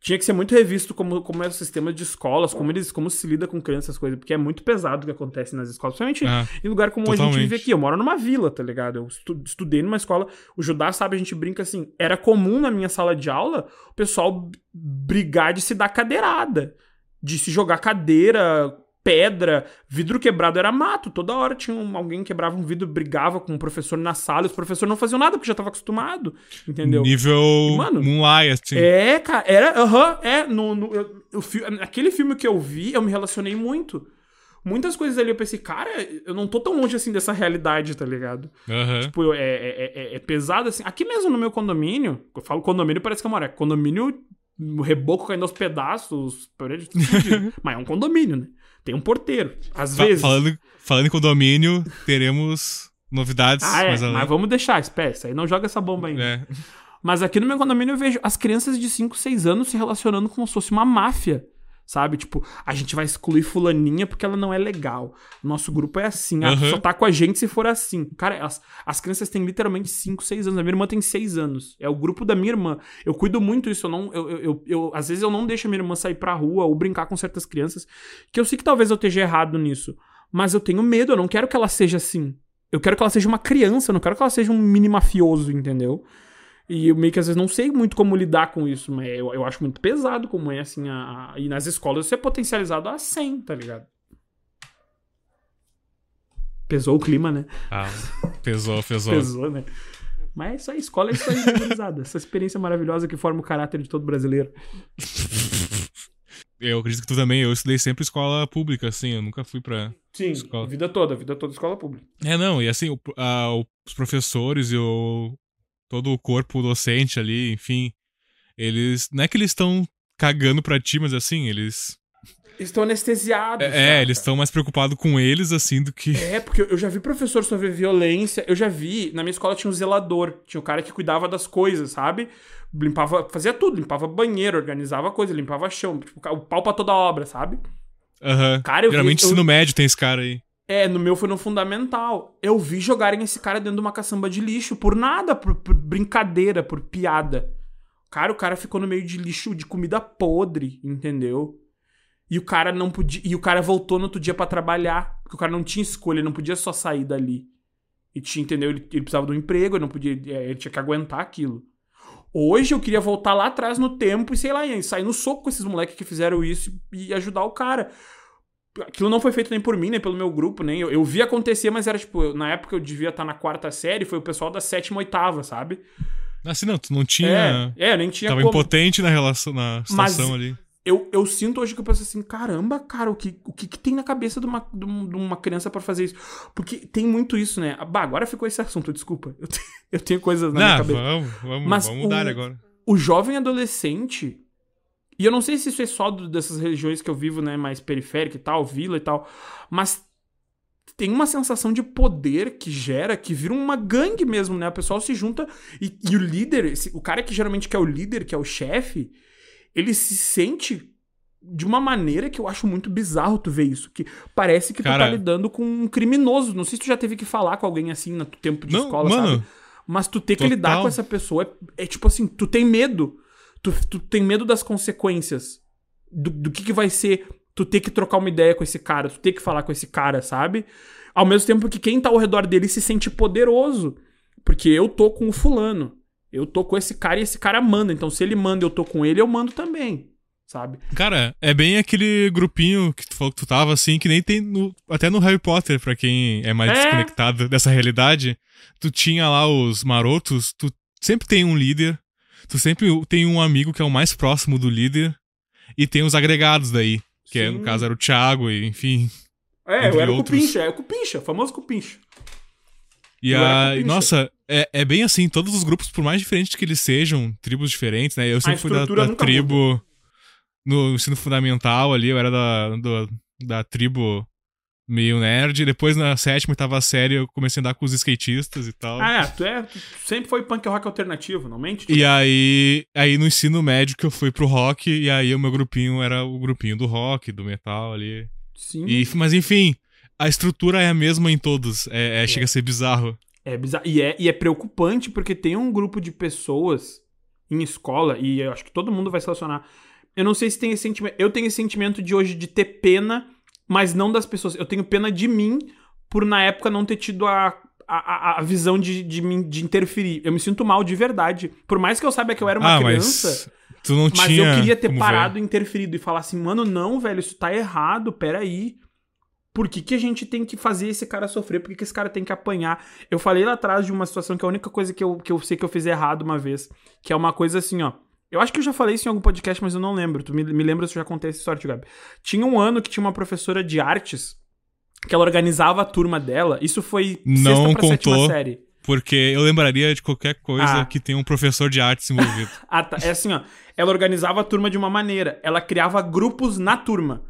Tinha que ser muito revisto como, como é o sistema de escolas, como eles como se lida com crianças, essas coisas, porque é muito pesado o que acontece nas escolas. Principalmente Ah, em lugar como a gente totalmente. vive aqui. Eu moro numa vila, tá ligado? Eu estu- estudei numa escola. O Judá, sabe, a gente brinca assim. Era comum na minha sala de aula o pessoal brigar de se dar cadeirada, de se jogar cadeira, pedra, vidro quebrado era mato. Toda hora tinha um- alguém que quebrava um vidro, brigava com o professor na sala, e os professores não faziam nada porque já tava acostumado, entendeu? nível Mano, Moonlight, assim. É, cara, era, aham, é, no, no, eu- fi- aquele filme que eu vi, eu me relacionei muito. Muitas coisas ali eu pensei, cara, eu não tô tão longe assim dessa realidade, tá ligado? Aham. Tipo, é, é, é- é pesado assim. Aqui mesmo no meu condomínio, eu falo condomínio, parece que é uma Condomínio, o reboco caindo aos pedaços, *laughs* mas é um condomínio, né? Tem um porteiro. Às Fa- vezes. falando, falando em condomínio, teremos novidades Ah, é, além. mas vamos deixar, espécie. Aí não joga essa bomba ainda. É. Mas aqui no meu condomínio eu vejo as crianças de 5, 6 anos se relacionando como se fosse uma máfia. Sabe? Tipo, a gente vai excluir fulaninha porque ela não é legal. Nosso grupo é assim. Ah, tu Aham. só tá com a gente se for assim. Cara, as, as crianças têm literalmente 5, 6 anos. A minha irmã tem 6 anos. É o grupo da minha irmã. Eu cuido muito isso. Eu não, eu, eu, eu- eu- às vezes eu não deixo a minha irmã sair pra rua ou brincar com certas crianças. Que eu sei que talvez eu esteja errado nisso. Mas eu tenho medo. Eu não quero que ela seja assim. Eu quero que ela seja uma criança. Eu não quero que ela seja um mini mafioso, entendeu? E eu meio que às vezes não sei muito como lidar com isso, mas eu, eu acho muito pesado como é, assim, a, a- e nas escolas isso é potencializado a 100, tá ligado? Pesou o clima, né? Ah, Pesou, pesou. Pesou, né? Mas é isso aí, escola é isso aí. Essa experiência maravilhosa que forma o caráter de todo brasileiro. *laughs* Eu acredito que tu também. Eu estudei sempre escola pública, assim. Eu nunca fui pra. Sim, Escola. a vida toda, a vida toda escola pública. É, não, e assim, o- a- os professores e o, todo o corpo docente ali, enfim, eles. Não é que eles estão cagando pra ti, mas assim, eles. Estão anestesiados. É, cara. eles estão mais preocupados com eles, assim, do que. É, porque eu já vi professor sobre violência, eu já vi, na minha escola tinha um zelador, tinha o cara que cuidava das coisas, sabe? Limpava, fazia tudo, limpava banheiro, organizava coisa, limpava chão, tipo, o pau pra toda obra, sabe? Aham. Cara, eu vi- Geralmente eu- ensino médio tem esse cara aí. É, no meu foi no fundamental. Eu vi jogarem esse cara dentro de uma caçamba de lixo por nada, por, por brincadeira, por piada. Cara, o cara ficou no meio de lixo de comida podre, entendeu? E o cara não podia, e o cara voltou no outro dia pra trabalhar, porque o cara não tinha escolha, ele não podia só sair dali. E tinha, entendeu? Ele, ele precisava de um emprego, ele não podia, é, ele tinha que aguentar aquilo. Hoje eu queria voltar lá atrás no tempo e sei lá, e sair no soco com esses moleques que fizeram isso e ajudar o cara aquilo não foi feito nem por mim, nem pelo meu grupo, nem eu, eu vi acontecer, mas era tipo, na época eu devia estar na quarta série, foi o pessoal da sétima, oitava, sabe? Assim, não, tu não tinha. É, é, nem tinha Tava como. impotente na relação, na situação Mas- ali. Eu, eu sinto hoje que eu penso assim, caramba, cara, o que, o que, que tem na cabeça de uma, de um- uma criança pra fazer isso? Porque tem muito isso, né? Bah, agora ficou esse assunto, desculpa. Eu, *laughs* te- eu tenho coisas na minha Não, cabeça. vamos, vamos, Mas vamos o- dar agora. o jovem adolescente, e eu não sei se isso é só do- dessas regiões que eu vivo, né, mais periférica e tal, vila e tal, mas tem uma sensação de poder que gera, que vira uma gangue mesmo, né? O pessoal se junta e, e o líder, esse- o cara que geralmente que é o líder, que é o chefe, ele se sente de uma maneira que eu acho muito bizarro tu ver isso, que parece que tu Cara- tá lidando com um criminoso. Não sei se tu já teve que falar com alguém assim no tempo de Não, escola, mano, sabe? Mas tu ter que total. lidar com essa pessoa é, é tipo assim, tu tem medo. Tu, tu tem medo das consequências. Do, do que, que vai ser tu ter que trocar uma ideia com esse cara, tu ter que falar com esse cara, sabe? Ao mesmo tempo que quem tá ao redor dele se sente poderoso. Porque eu tô com o fulano. Eu tô com esse cara e esse cara manda. Então, se ele manda e eu tô com ele, eu mando também. Sabe? Cara, é bem aquele grupinho que tu falou que tu tava, assim, que nem tem no, até no Harry Potter, pra quem é mais É. desconectado dessa realidade. Tu tinha lá os marotos, tu sempre tem um líder, tu sempre tem um amigo que é o mais próximo do líder, e tem os agregados daí, que é, no caso era o Thiago, e enfim. É, eu era o. Cupincha, é o Cupincha, famoso Cupincha. E a, cupincha. nossa, é, é bem assim, todos os grupos, por mais diferentes que eles sejam, tribos diferentes, né? Eu sempre fui da, da tribo no ensino fundamental ali, eu era da, do- da tribo meio nerd. Depois na sétima e oitava série eu comecei a andar com os skatistas e tal. Ah, é, tu, é, tu sempre foi punk rock alternativo, não mente? E aí, aí no ensino médio que eu fui pro rock, e aí o meu grupinho era o grupinho do rock, do metal ali. Sim. E, mas enfim, a estrutura é a mesma em todos. É, é- chega a ser bizarro. É bizarro. E é, e é preocupante porque tem um grupo de pessoas em escola, e eu acho que todo mundo vai se relacionar. Eu não sei se tem esse sentimento. Eu tenho esse sentimento de hoje de ter pena, mas não das pessoas. Eu tenho pena de mim por na época não ter tido a, a, a- a visão de, de, mim- de interferir. Eu me sinto mal de verdade. Por mais que eu saiba que eu era uma ah, criança. mas tu não Mas tinha. eu queria ter parado ver. e interferido e falar assim, mano, não, velho, isso tá errado, peraí. Por que, que a gente tem que fazer esse cara sofrer? Por que, que esse cara tem que apanhar? Eu falei lá atrás de uma situação que é a única coisa que eu, que eu sei que eu fiz errado uma vez. Que é uma coisa assim, ó. Eu acho que eu já falei isso em algum podcast, mas eu não lembro. Tu me, me lembra se eu já contei essa história, Gabi. Tinha um ano que tinha uma professora de artes que ela organizava a turma dela. Isso foi Não sexta pra sétima contou. série. Porque eu lembraria de qualquer coisa Ah. que tem um professor de artes envolvido. *laughs* Ah, tá. É assim, ó. Ela organizava a turma de uma maneira. Ela criava grupos na turma.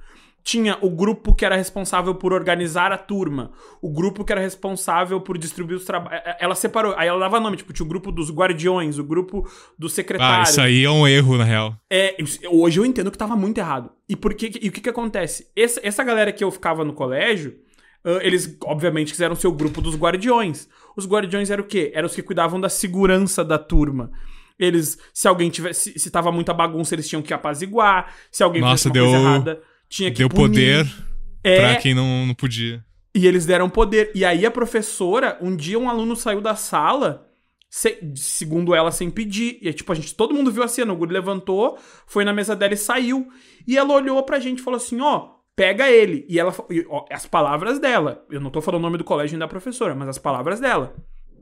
Tinha o grupo que era responsável por organizar a turma. O grupo que era responsável por distribuir os trabalhos. Ela separou. Aí ela dava nome. Tipo, tinha o grupo dos guardiões, o grupo dos ah, secretários. isso aí é um erro, na real. É, hoje eu entendo que tava muito errado. E, por que, e o que que acontece? Essa, essa galera que eu ficava no colégio, ah, eles obviamente quiseram ser o grupo dos guardiões. Os guardiões eram o quê? Eram os que cuidavam da segurança da turma. Eles, se alguém tivesse, se, se tava muita bagunça, eles tinham que apaziguar. Se alguém Nossa, fizesse uma coisa deu- errada, tinha que Deu punir. poder É, pra quem não, não podia. e eles deram poder. E aí a professora, um dia um aluno saiu da sala, se- segundo ela, sem pedir. E tipo, a gente, todo mundo viu a cena. O guri levantou, foi na mesa dela e saiu. E ela olhou pra gente e falou assim: ó, pega ele. E ela, e, ó, as palavras dela. Eu não tô falando o nome do colégio nem da professora, mas as palavras dela.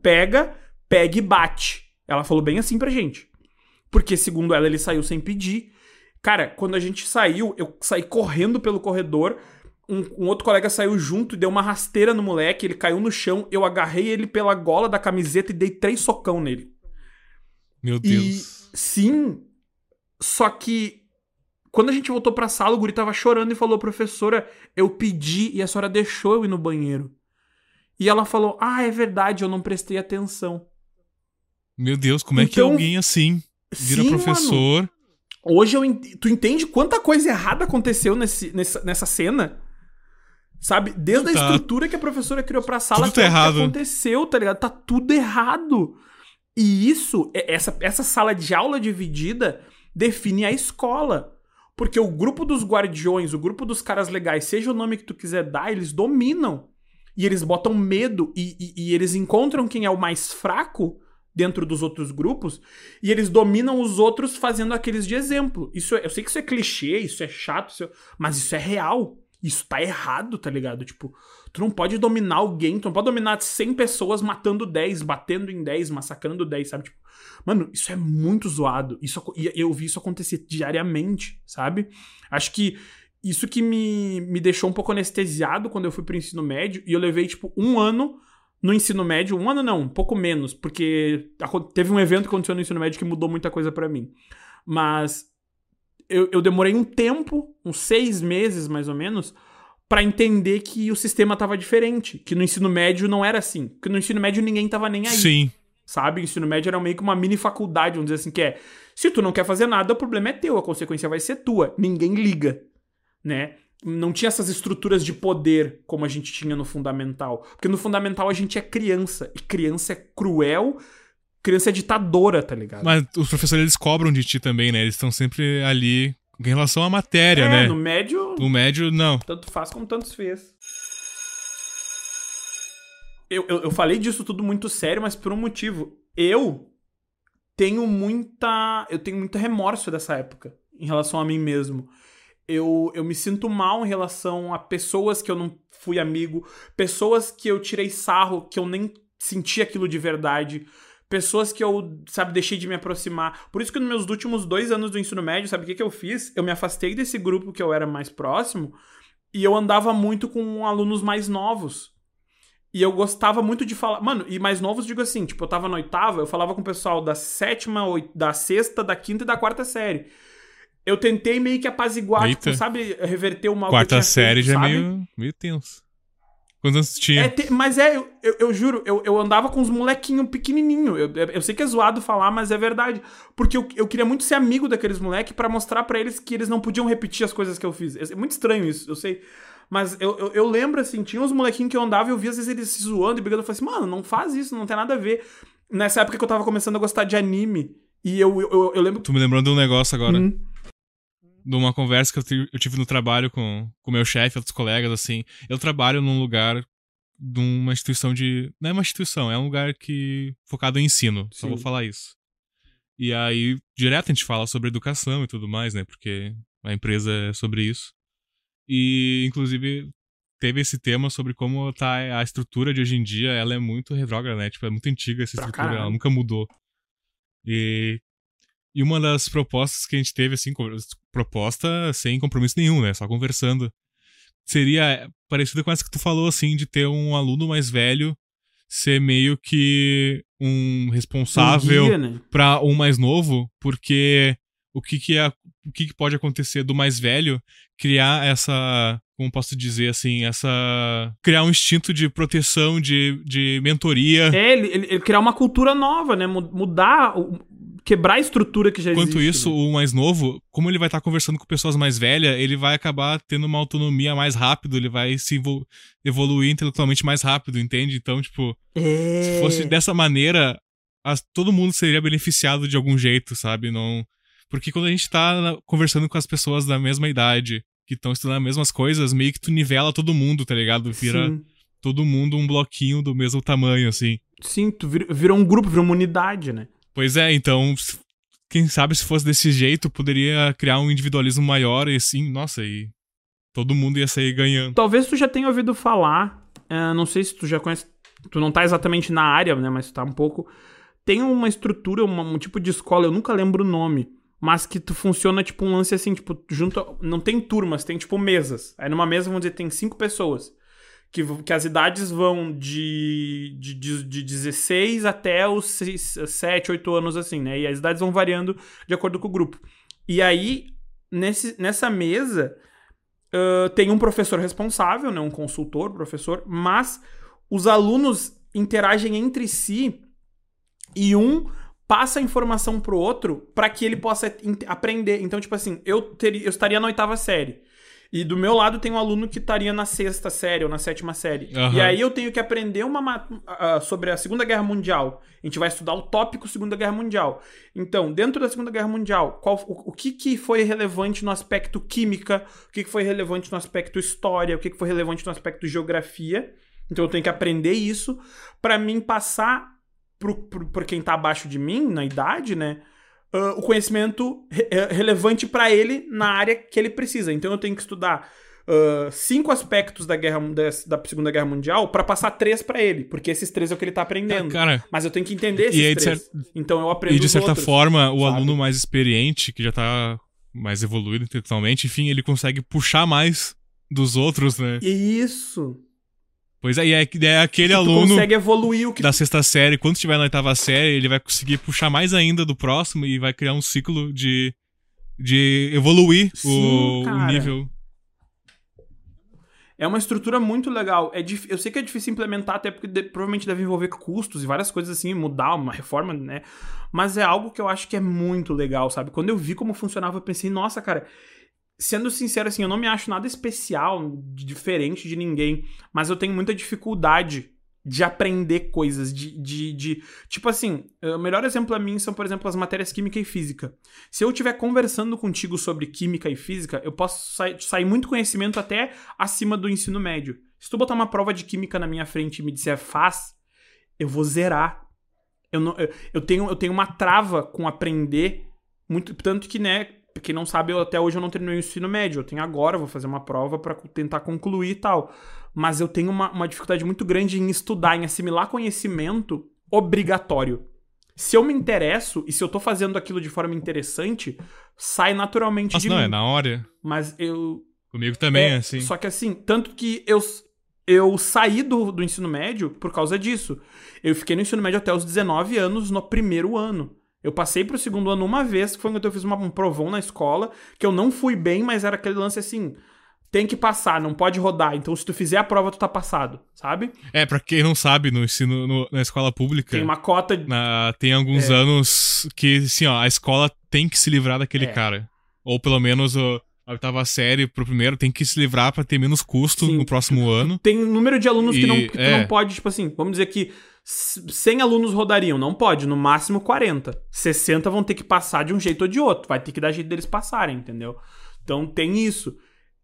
pega, pega e bate. Ela falou bem assim pra gente. Porque, segundo ela, ele saiu sem pedir. Cara, quando a gente saiu, eu saí correndo pelo corredor. Um, um, outro colega saiu junto e deu uma rasteira no moleque. Ele caiu no chão. Eu agarrei ele pela gola da camiseta e dei três socão nele. Meu Deus. E, sim. Só que quando a gente voltou pra sala, o guri tava chorando e falou: professora, eu pedi e a senhora deixou eu ir no banheiro. E ela falou: ah, é verdade, eu não prestei atenção. Meu Deus, como então, é que então, alguém assim vira sim, professor? Mano, hoje eu. Tu entende quanta coisa errada aconteceu nesse, nessa, nessa cena? Sabe? Desde tá. a estrutura que a professora criou pra sala tudo tá errado. que aconteceu, tá ligado? Tá tudo errado. E isso, essa, essa sala de aula dividida, define a escola. Porque o grupo dos guardiões, o grupo dos caras legais, seja o nome que tu quiser dar, eles dominam. E eles botam medo e, e, e eles encontram quem é o mais fraco dentro dos outros grupos e eles dominam os outros fazendo aqueles de exemplo. Isso é, eu sei que isso é clichê, isso é chato, isso é, mas isso é real. Isso tá errado, tá ligado? Tipo, tu não pode dominar alguém, tu não pode dominar 100 pessoas matando 10, batendo em 10, massacrando 10, sabe? Tipo, mano, isso é muito zoado. Isso, eu vi isso acontecer diariamente, sabe? Acho que isso que me, me deixou um pouco anestesiado quando eu fui pro ensino médio e eu levei, tipo, um ano no ensino médio, um ano não, um pouco menos, porque teve um evento que aconteceu no ensino médio que mudou muita coisa para mim. Mas eu, eu demorei um tempo, uns seis meses mais ou menos, para entender que o sistema tava diferente, que no ensino médio não era assim, que no ensino médio ninguém tava nem aí. Sim. Sabe? O ensino médio era meio que uma mini faculdade, vamos dizer assim, que é, se tu não quer fazer nada, o problema é teu, a consequência vai ser tua, ninguém liga, né? Não tinha essas estruturas de poder como a gente tinha no fundamental. Porque no fundamental a gente é criança. E criança é cruel, criança é ditadora, tá ligado? Mas os professores eles cobram de ti também, né? Eles estão sempre ali em relação à matéria, é, né? No médio. No médio, não. Tanto faz como tantos fez. Eu, eu, eu falei disso tudo muito sério, mas por um motivo. Eu tenho muita. Eu tenho muito remorso dessa época em relação a mim mesmo eu, eu me sinto mal em relação a pessoas que eu não fui amigo, pessoas que eu tirei sarro, que eu nem senti aquilo de verdade, pessoas que eu, sabe, deixei de me aproximar. Por isso que nos meus últimos dois anos do ensino médio, sabe o que, que eu fiz? Eu me afastei desse grupo que eu era mais próximo e eu andava muito com alunos mais novos. E eu gostava muito de falar. Mano, e mais novos, digo assim, tipo, eu tava na oitava, eu falava com o pessoal da sétima, da sexta, da quinta e da quarta série eu tentei meio que apaziguar, tipo, sabe, reverter o mal Quarta que série feito, já é meio, meio tenso. Quantos anos tinha? É, te, mas é, eu, eu, eu, juro, eu, eu andava com uns molequinhos pequenininho. Eu, eu sei que é zoado falar, mas é verdade. Porque eu, queria muito ser amigo daqueles moleques para mostrar para eles que eles não podiam repetir as coisas que eu fiz. É muito estranho isso, eu sei. Mas eu, eu, lembro, assim, tinha uns molequinhos que eu andava e eu via às vezes eles se zoando e brigando. Eu falei assim, mano, não faz isso, não tem nada a ver. Nessa época que eu tava começando a gostar de anime. E eu, eu, lembro. Tu me lembrou de um negócio agora. Hum de uma conversa que eu, eu tive no trabalho com o meu chefe, outros colegas, assim. Eu trabalho num lugar de uma instituição de. Não é uma instituição, é um lugar que. focado em ensino. Sim. Só vou falar isso. E aí, direto a gente fala sobre educação e tudo mais, né? Porque a empresa é sobre isso. E, inclusive, teve esse tema sobre como tá a estrutura de hoje em dia, ela é muito retrógrada, né? Tipo, é muito antiga essa estrutura, ela nunca mudou. E e uma das propostas que a gente teve, assim, proposta sem compromisso nenhum, né? Só conversando. Seria parecida com essa que tu falou, assim, de ter um aluno mais velho ser meio que um responsável um né? para um mais novo, porque o que que, é, o que que pode acontecer do mais velho criar essa, como posso dizer assim, essa criar um instinto de proteção, de, de mentoria. É, ele, ele, ele criar uma cultura nova, né? Mudar quebrar a estrutura que já Enquanto existe. isso, né? o mais novo, como ele vai estar conversando com pessoas mais velhas, ele vai acabar tendo uma autonomia mais rápido, ele vai se evoluir intelectualmente mais rápido, entende? Então, tipo, é... se fosse dessa maneira, as, todo mundo seria beneficiado de algum jeito, sabe? Não. Porque quando a gente tá conversando com as pessoas da mesma idade, que estão estudando as mesmas coisas, meio que tu nivela todo mundo, tá ligado? Vira Sim. todo mundo um bloquinho do mesmo tamanho, assim. Sim, tu vira, vira um grupo, vira uma unidade, né? Pois é, então, quem sabe se fosse desse jeito, poderia criar um individualismo maior e assim, nossa, e todo mundo ia sair ganhando. Talvez tu já tenha ouvido falar, uh, não sei se tu já conhece, tu não tá exatamente na área, né, mas tu tá um pouco tem uma estrutura, uma, um tipo de escola, eu nunca lembro o nome, mas que tu funciona tipo um lance assim, tipo, junto, não tem turmas, tem tipo mesas. Aí numa mesa, vamos dizer, tem cinco pessoas. Que, que as idades vão de, de, de, de 16 até os 6, 7, 8 anos, assim, né? E as idades vão variando de acordo com o grupo. E aí, nesse, nessa mesa, uh, tem um professor responsável, né? Um consultor, professor, mas os alunos interagem entre si e um passa a informação pro outro para que ele possa aprender. Então, tipo assim, eu, teria, eu estaria na oitava série. E do meu lado tem um aluno que estaria na sexta série ou na sétima série. Uhum. E aí eu tenho que aprender uma uh, sobre a Segunda Guerra Mundial. A gente vai estudar o tópico Segunda Guerra Mundial. Então, dentro da Segunda Guerra Mundial, qual, o, o que, que foi relevante no aspecto química? O que, que foi relevante no aspecto história? O que, que foi relevante no aspecto geografia? Então eu tenho que aprender isso para mim passar por quem tá abaixo de mim, na idade, né? Uh, o conhecimento re é, relevante para ele na área que ele precisa. Então eu tenho que estudar uh, cinco aspectos da guerra da, da Segunda Guerra Mundial para passar três para ele, porque esses três é o que ele tá aprendendo. É, cara, Mas eu tenho que entender esses e três. Certo... Então eu aprendo E de certa outros, forma, o sabe? aluno mais experiente, que já tá mais evoluído intelectualmente, enfim, ele consegue puxar mais dos outros, né? Isso. Pois é, é, é aquele aluno. consegue evoluir o que. Da sexta série, quando estiver na oitava série, ele vai conseguir puxar mais ainda do próximo e vai criar um ciclo de. de evoluir Sim, o, o, nível. É uma estrutura muito legal. É dif... Eu sei que é difícil implementar, até porque de... provavelmente deve envolver custos e várias coisas assim, mudar uma reforma, né? Mas é algo que eu acho que é muito legal, sabe? Quando eu vi como funcionava, eu pensei, nossa, cara, sendo sincero, assim, eu não me acho nada especial, diferente de ninguém, mas eu tenho muita dificuldade de aprender coisas, de, de, de, Tipo assim, o melhor exemplo para mim são, por exemplo, as matérias química e física. Se eu estiver conversando contigo sobre química e física, eu posso sair, sair muito conhecimento até acima do ensino médio. Se tu botar uma prova de química na minha frente e me disser faz, eu vou zerar. Eu, não, eu, eu, tenho, eu tenho uma trava com aprender, muito tanto que, né, quem não sabe, eu, até hoje eu não terminei o ensino médio. Eu tenho agora, vou fazer uma prova para tentar concluir e tal. Mas eu tenho uma, uma dificuldade muito grande em estudar, em assimilar conhecimento obrigatório. Se eu me interesso e se eu tô fazendo aquilo de forma interessante, sai naturalmente Nossa, de não, mim. é na hora. Mas eu. Comigo também, é, assim. Só que assim, tanto que eu, eu saí do, do ensino médio por causa disso. Eu fiquei no ensino médio até os 19 anos no primeiro ano. Eu passei pro segundo ano uma vez, que foi quando eu fiz uma, um provão na escola, que eu não fui bem, mas era aquele lance assim, tem que passar, não pode rodar. Então, se tu fizer a prova, tu tá passado, sabe? É, pra quem não sabe, no ensino, no, na escola pública. Tem uma cota. Na, tem alguns é. anos que, assim, ó, a escola tem que se livrar daquele é. cara. Ou pelo menos ó, a oitava série pro primeiro tem que se livrar para ter menos custo Sim. no próximo ano. Tem um número de alunos e, que, não, que é. não pode, tipo assim, vamos dizer que 100 alunos rodariam, não pode, no máximo 40. 60 vão ter que passar de um jeito ou de outro, vai ter que dar jeito deles passarem, entendeu? Então tem isso.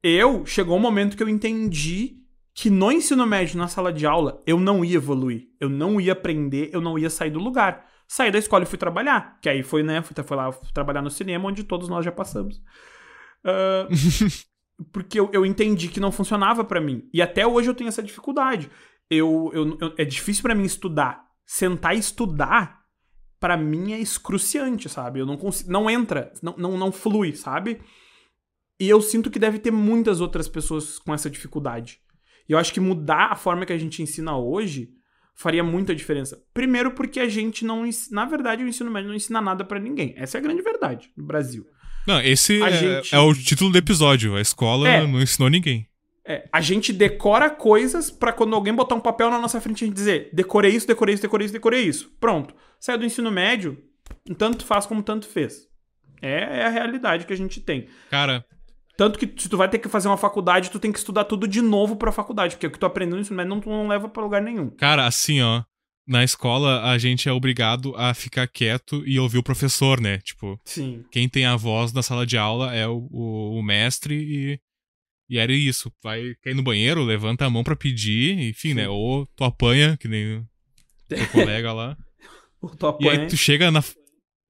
Eu, chegou um momento que eu entendi que no ensino médio, na sala de aula, eu não ia evoluir, eu não ia aprender, eu não ia sair do lugar. Saí da escola e fui trabalhar, que aí foi, né, fui, fui lá fui trabalhar no cinema, onde todos nós já passamos. Uh, *laughs* porque eu, eu entendi que não funcionava para mim. E até hoje eu tenho essa dificuldade eu, eu, eu é difícil para mim estudar. Sentar e estudar, para mim é excruciante, sabe? Eu não consigo, não entra, não, não, não flui, sabe? E eu sinto que deve ter muitas outras pessoas com essa dificuldade. E eu acho que mudar a forma que a gente ensina hoje faria muita diferença. Primeiro porque a gente não, na verdade, o ensino médio não ensina nada para ninguém. Essa é a grande verdade no Brasil. Não, esse é, gente... é, o título do episódio. A escola é. não ensinou ninguém. É, a gente decora coisas para quando alguém botar um papel na nossa frente a gente dizer decorei isso, decorei isso, decorei isso, decorei isso. Pronto. Saiu do ensino médio, tanto faz como tanto fez. É, é a realidade que a gente tem. Cara. Tanto que se tu vai ter que fazer uma faculdade, tu tem que estudar tudo de novo pra faculdade, porque o que tu aprendeu no ensino médio não, tu não leva pra lugar nenhum. Cara, assim, ó. Na escola, a gente é obrigado a ficar quieto e ouvir o professor, né? Tipo, Sim. quem tem a voz na sala de aula é o, o, o mestre e e era isso, vai cair no banheiro, levanta a mão para pedir, enfim, né? Sim. né? Ou tu apanha, que nem o *laughs* teu colega lá. Ou tu apanha. E aí tu chega na.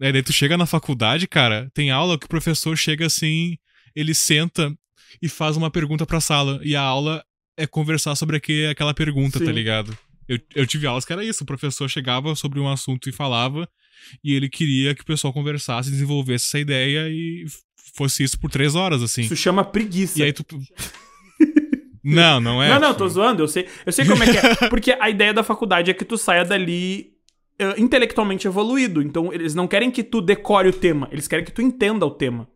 É, daí tu chega na faculdade, cara, tem aula que o professor chega assim, ele senta e faz uma pergunta pra sala. E a aula é conversar sobre aquele, aquela pergunta, tá Sim. tá ligado? Eu, eu tive aulas que era isso, o professor chegava sobre um assunto e falava, e ele queria que o pessoal conversasse, desenvolvesse essa ideia e fosse isso por três horas, assim. Isso chama preguiça. E aí tu. *laughs* não, não é. Não, não, tô zoando, eu sei, eu sei como é que é. *laughs* Porque a ideia da faculdade é que tu saia dali uh, intelectualmente evoluído. Então, eles não querem que tu decore o tema, eles querem que tu entenda o tema.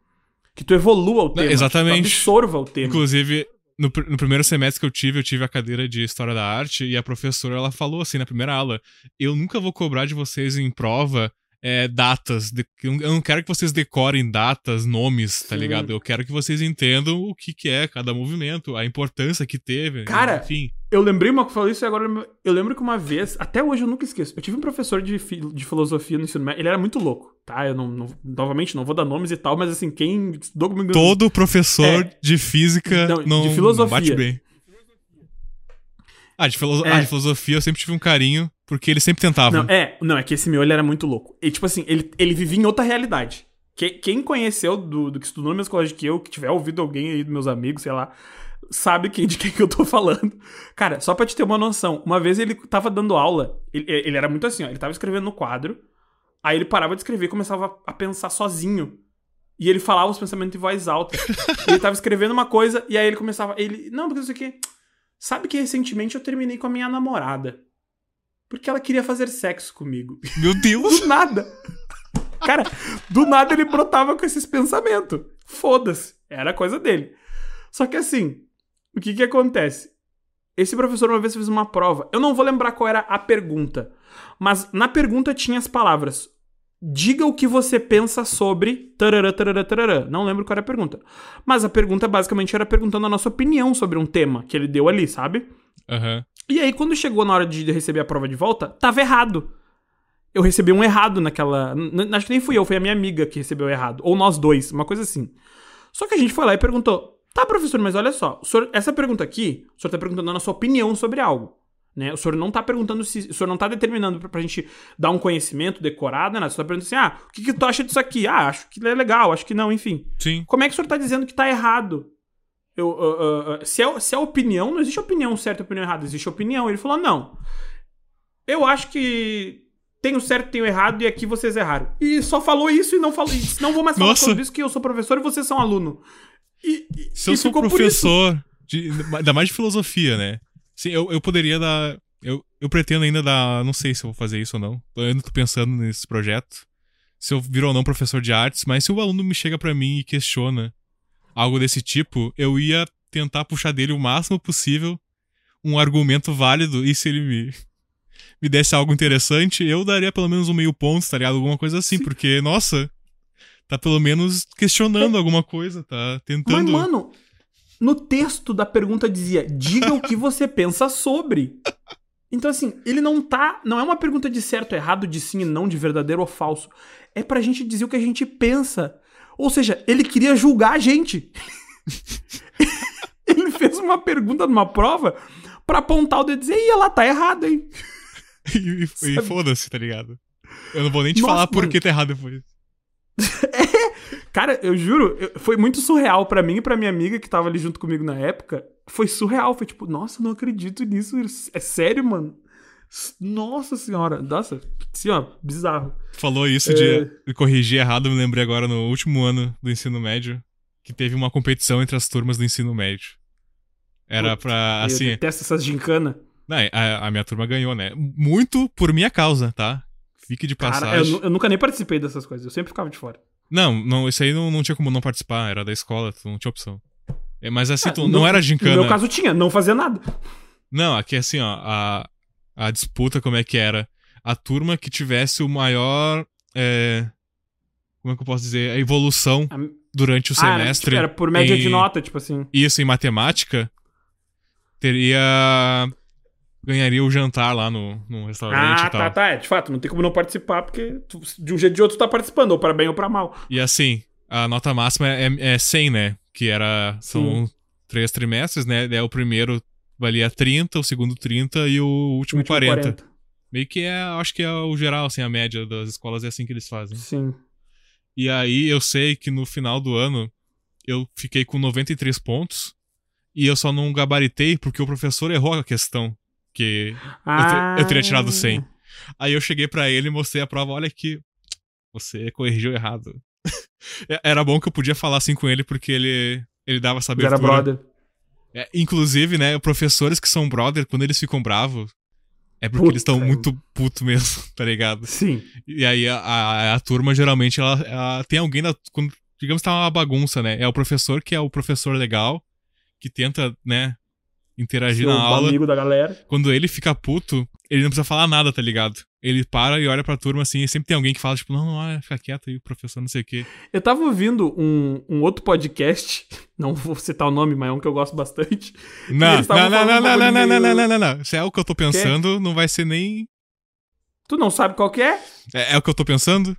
Que tu evolua o tema. exatamente. Que tu absorva o tema. Inclusive, no, no, primeiro semestre que eu tive, eu tive a cadeira de História da Arte e a professora, ela falou assim na primeira aula, eu nunca vou cobrar de vocês em prova é, datas. De, eu não quero que vocês decorem datas, nomes, tá Sim. ligado? Eu quero que vocês entendam o que, que é cada movimento, a importância que teve. Cara, enfim. Eu lembrei uma que falou isso e agora eu lembro que uma vez, até hoje eu nunca esqueço. Eu tive um professor de, de filosofia no ensino médio, ele era muito louco, tá? Eu não, não, novamente não vou dar nomes e tal, mas assim, quem. Todo professor é, de física não, não, de filosofia. não bate bem. Ah de, é. ah, de filosofia eu sempre tive um carinho, porque ele sempre tentava. Não, é, não, é que esse meu ele era muito louco. E tipo assim, ele, ele vivia em outra realidade. Que, quem conheceu do, do que estudou no mesmo colégio que eu, que tiver ouvido alguém aí dos meus amigos, sei lá, sabe quem, de quem que eu tô falando. Cara, só pra te ter uma noção, uma vez ele tava dando aula, ele, ele era muito assim, ó, ele tava escrevendo no quadro, aí ele parava de escrever e começava a pensar sozinho. E ele falava os pensamentos em voz alta. *laughs* ele tava escrevendo uma coisa, e aí ele começava. Ele. Não, porque isso aqui. Sabe que recentemente eu terminei com a minha namorada. Porque ela queria fazer sexo comigo. *laughs* Meu Deus! do nada! Cara, do nada ele brotava com esses pensamentos. Foda-se. Era coisa dele. Só que assim, o que que acontece? Esse professor uma vez fez uma prova. Eu não vou lembrar qual era a pergunta. Mas na pergunta tinha as palavras Diga o que você pensa sobre. Tarará, tarará, tarará. Não lembro qual era a pergunta. Mas a pergunta basicamente era perguntando a nossa opinião sobre um tema que ele deu ali, sabe? Uhum. E aí, quando chegou na hora de receber a prova de volta, tava errado. Eu recebi um errado naquela. Acho que nem fui eu, foi a minha amiga que recebeu errado. Ou nós dois, uma coisa assim. Só que a gente foi lá e perguntou: Tá, professor, mas olha só, senhor, essa pergunta aqui, o senhor tá perguntando a nossa opinião sobre algo. Né? O senhor não está perguntando se. O senhor não está determinando para a gente dar um conhecimento decorado, né? O senhor está perguntando assim: ah, o que, que tu acha disso aqui? Ah, acho que é legal, acho que não, enfim. Sim. Como é que o senhor está dizendo que está errado? Eu, uh, uh, se, é, se é opinião, não existe opinião certa opinião errada, existe opinião. Ele falou: não. Eu acho que tenho certo, tenho errado e aqui vocês erraram. E só falou isso e não falou. Não vou mais falar Nossa. sobre isso, que eu sou professor e vocês são aluno. E, e, se eu sou professor, de, ainda mais de filosofia, né? Sim, eu, eu poderia dar. Eu, eu pretendo ainda dar. Não sei se eu vou fazer isso ou não. Eu ainda tô pensando nesse projeto. Se eu vir ou não professor de artes, mas se o aluno me chega para mim e questiona algo desse tipo, eu ia tentar puxar dele o máximo possível um argumento válido e se ele me, me desse algo interessante, eu daria pelo menos um meio ponto, tá ligado? Alguma coisa assim, Sim. porque, nossa, tá pelo menos questionando é. alguma coisa, tá tentando. Mas, mano, no texto da pergunta dizia: diga o que você pensa sobre. Então, assim, ele não tá. Não é uma pergunta de certo errado, de sim e não, de verdadeiro ou falso. É pra gente dizer o que a gente pensa. Ou seja, ele queria julgar a gente. *laughs* ele fez uma pergunta numa prova pra apontar o dedo e dizer: ela tá errada, hein? *laughs* e, e foda-se, tá ligado? Eu não vou nem te Nossa, falar por que tá errado depois. *laughs* é, cara, eu juro, foi muito surreal para mim e pra minha amiga que tava ali junto comigo na época. Foi surreal, foi tipo, nossa, não acredito nisso. É sério, mano? Nossa senhora, nossa, assim, ó, bizarro. Falou isso é... de corrigir errado, me lembrei agora no último ano do ensino médio, que teve uma competição entre as turmas do ensino médio. Era Putz, pra, assim... Eu detesto essas gincanas. A, a minha turma ganhou, né? Muito por minha causa, tá? Fique de passagem. Cara, eu, eu, nunca nem participei dessas coisas, eu sempre ficava de fora. Não, não isso aí não, não tinha como não participar, era da escola, tu não tinha opção. É, mas assim, é, tu, não, não era gincana. No meu caso tinha, não fazia nada. Não, aqui assim, ó, a, a disputa como é que era. A turma que tivesse o maior. É, como é que eu posso dizer? A evolução a... durante o ah, semestre. Era, tipo, era por média em, de nota, tipo assim. Isso, em matemática, teria ganharia o jantar lá no, no restaurante ah, e tal. tá, tá. É, de fato, não tem como não participar, porque tu, de um jeito ou de outro tu tá participando, ou para bem ou para mal. E assim, a nota máxima é, é 100, né? Que era. São Sim. três trimestres, né? É, o primeiro valia 30, o segundo 30 e o último, o último 40. 40. Meio que é, acho que é o geral, assim, a média das escolas é assim que eles fazem. Sim. E aí eu sei que no final do ano eu fiquei com 93 pontos e eu só não gabaritei porque o professor errou a questão. que Ah. eu, te- eu teria tirado 100. Aí eu cheguei pra ele e mostrei a prova, olha aqui, você corrigiu errado. *laughs* É- Era bom que eu podia falar assim com ele, porque ele, ele dava essa Já era abertura. brother. É, inclusive, né, professores que são brother, quando eles ficam bravos, é porque Puta. eles estão muito puto mesmo, *laughs* tá ligado? Sim. E aí a, a, a turma, geralmente, ela, ela tem alguém na. Quando, digamos que tá uma bagunça, né? É o professor que é o professor legal, que tenta, né, interagir Seu na aula. amigo da galera. Quando ele fica puto, ele não precisa falar nada, tá ligado? Ele para e olha pra turma assim, e sempre tem alguém que fala, tipo, não, não, olha, fica quieto aí, o professor não sei o quê. Eu tava ouvindo um, um outro podcast, *laughs* não vou citar o nome, mas é um que eu gosto bastante. Não, não, não, não, não, não, não, não, não, não, não, não. Se é o que eu tô pensando, não vai ser nem. Tu não sabe qual que é? É, é o que eu tô pensando?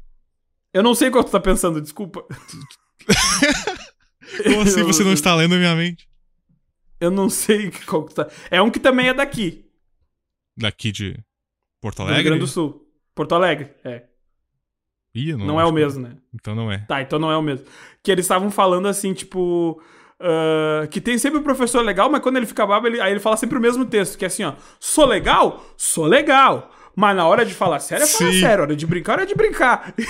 Eu não sei qual tu tá pensando, desculpa. *laughs* Como assim você não está lendo a minha mente? Eu não sei *laughs* qual que tá. É um que também é daqui, Daqui de Porto do Rio Alegre? Grande do Sul. Porto Alegre, é. Ih, eu Não, é o mesmo, né? Então não é. Tá, então não é o mesmo. Que eles estavam falando assim, tipo. ah, que tem sempre um professor legal, mas quando ele fica bravo, ele, aí ele fala sempre o mesmo texto, que é assim, ó. Sou legal? Sou legal. Mas na hora de falar sério, é falar Sim. sério. Hora de brincar, é de brincar. *laughs*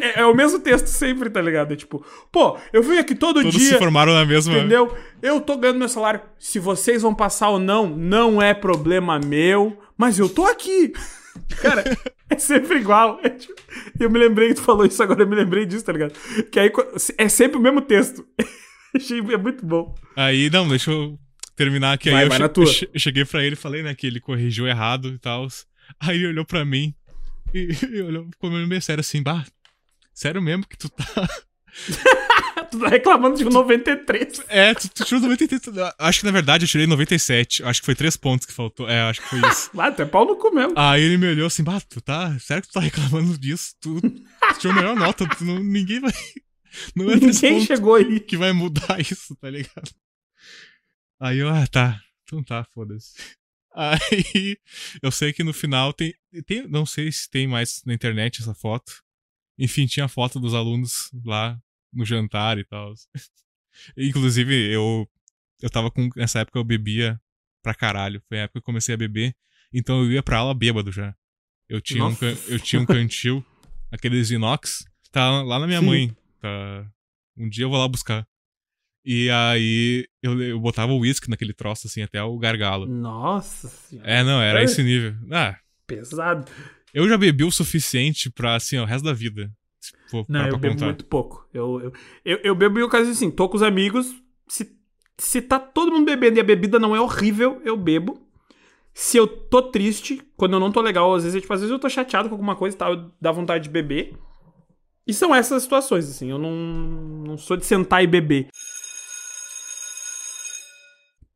É, é o mesmo texto sempre, tá ligado? É tipo, pô, eu vim aqui todo Todos dia. se formaram na mesma. Entendeu? Eu tô ganhando meu salário. Se vocês vão passar ou não, não é problema meu. Mas eu tô aqui. *laughs* Cara, é sempre igual. É tipo- eu me lembrei que tu falou isso agora, eu me lembrei disso, tá ligado? Que aí é sempre o mesmo texto. *laughs* Achei é muito bom. Aí, não, deixa eu terminar aqui. Vai, aí vai che- na tua. eu che- eu cheguei pra ele e falei, né, que ele corrigiu errado e tal. Aí ele olhou pra mim e, e olhou, ficou meio sério assim, bah, sério mesmo que tu tá. *laughs* Tu tá reclamando de 93. É, tu, tu tirou 93. Acho que na verdade eu tirei 97. Acho que foi três pontos que faltou. É, acho que foi isso. Ah, tu é pau no cu mesmo. Aí ele me olhou assim, bah, tu tá. Sério que tu tá reclamando disso? Tu, tu tirou a melhor nota, tu não- ninguém vai. *laughs* Não é Ninguém chegou aí. que vai mudar *laughs* isso, tá ligado? Aí eu, ah, tá. Então tá, foda-se. Aí eu sei que no final tem, tem. Não sei se tem mais na internet essa foto. Enfim, tinha foto dos alunos lá no jantar e tal. *laughs* Inclusive, eu. Eu tava com. Nessa época eu bebia pra caralho. Foi a época que eu comecei a beber. Então eu ia pra aula bêbado já. Eu tinha, um, Nossa. eu tinha um cantil, aqueles inox. Tá lá na minha Sim. mãe. Tá. Um dia eu vou lá buscar. E aí eu, eu botava o uísque naquele troço, assim, até o gargalo. Nossa senhora. É, não, era esse nível. Ah, Pesado. eu já bebi o suficiente pra, assim, ó, o resto da vida. For Não, eu bebo contar. muito pouco. Eu, eu, eu, eu bebo em ocasiões assim, tô com os amigos. Se, se tá todo mundo bebendo e a bebida não é horrível, eu bebo. Se eu tô triste, quando eu não tô legal, às vezes, eu, tipo, às vezes eu tô chateado com alguma coisa e tal, dá vontade de beber. E são essas situações, assim. Eu não, não sou de sentar e beber.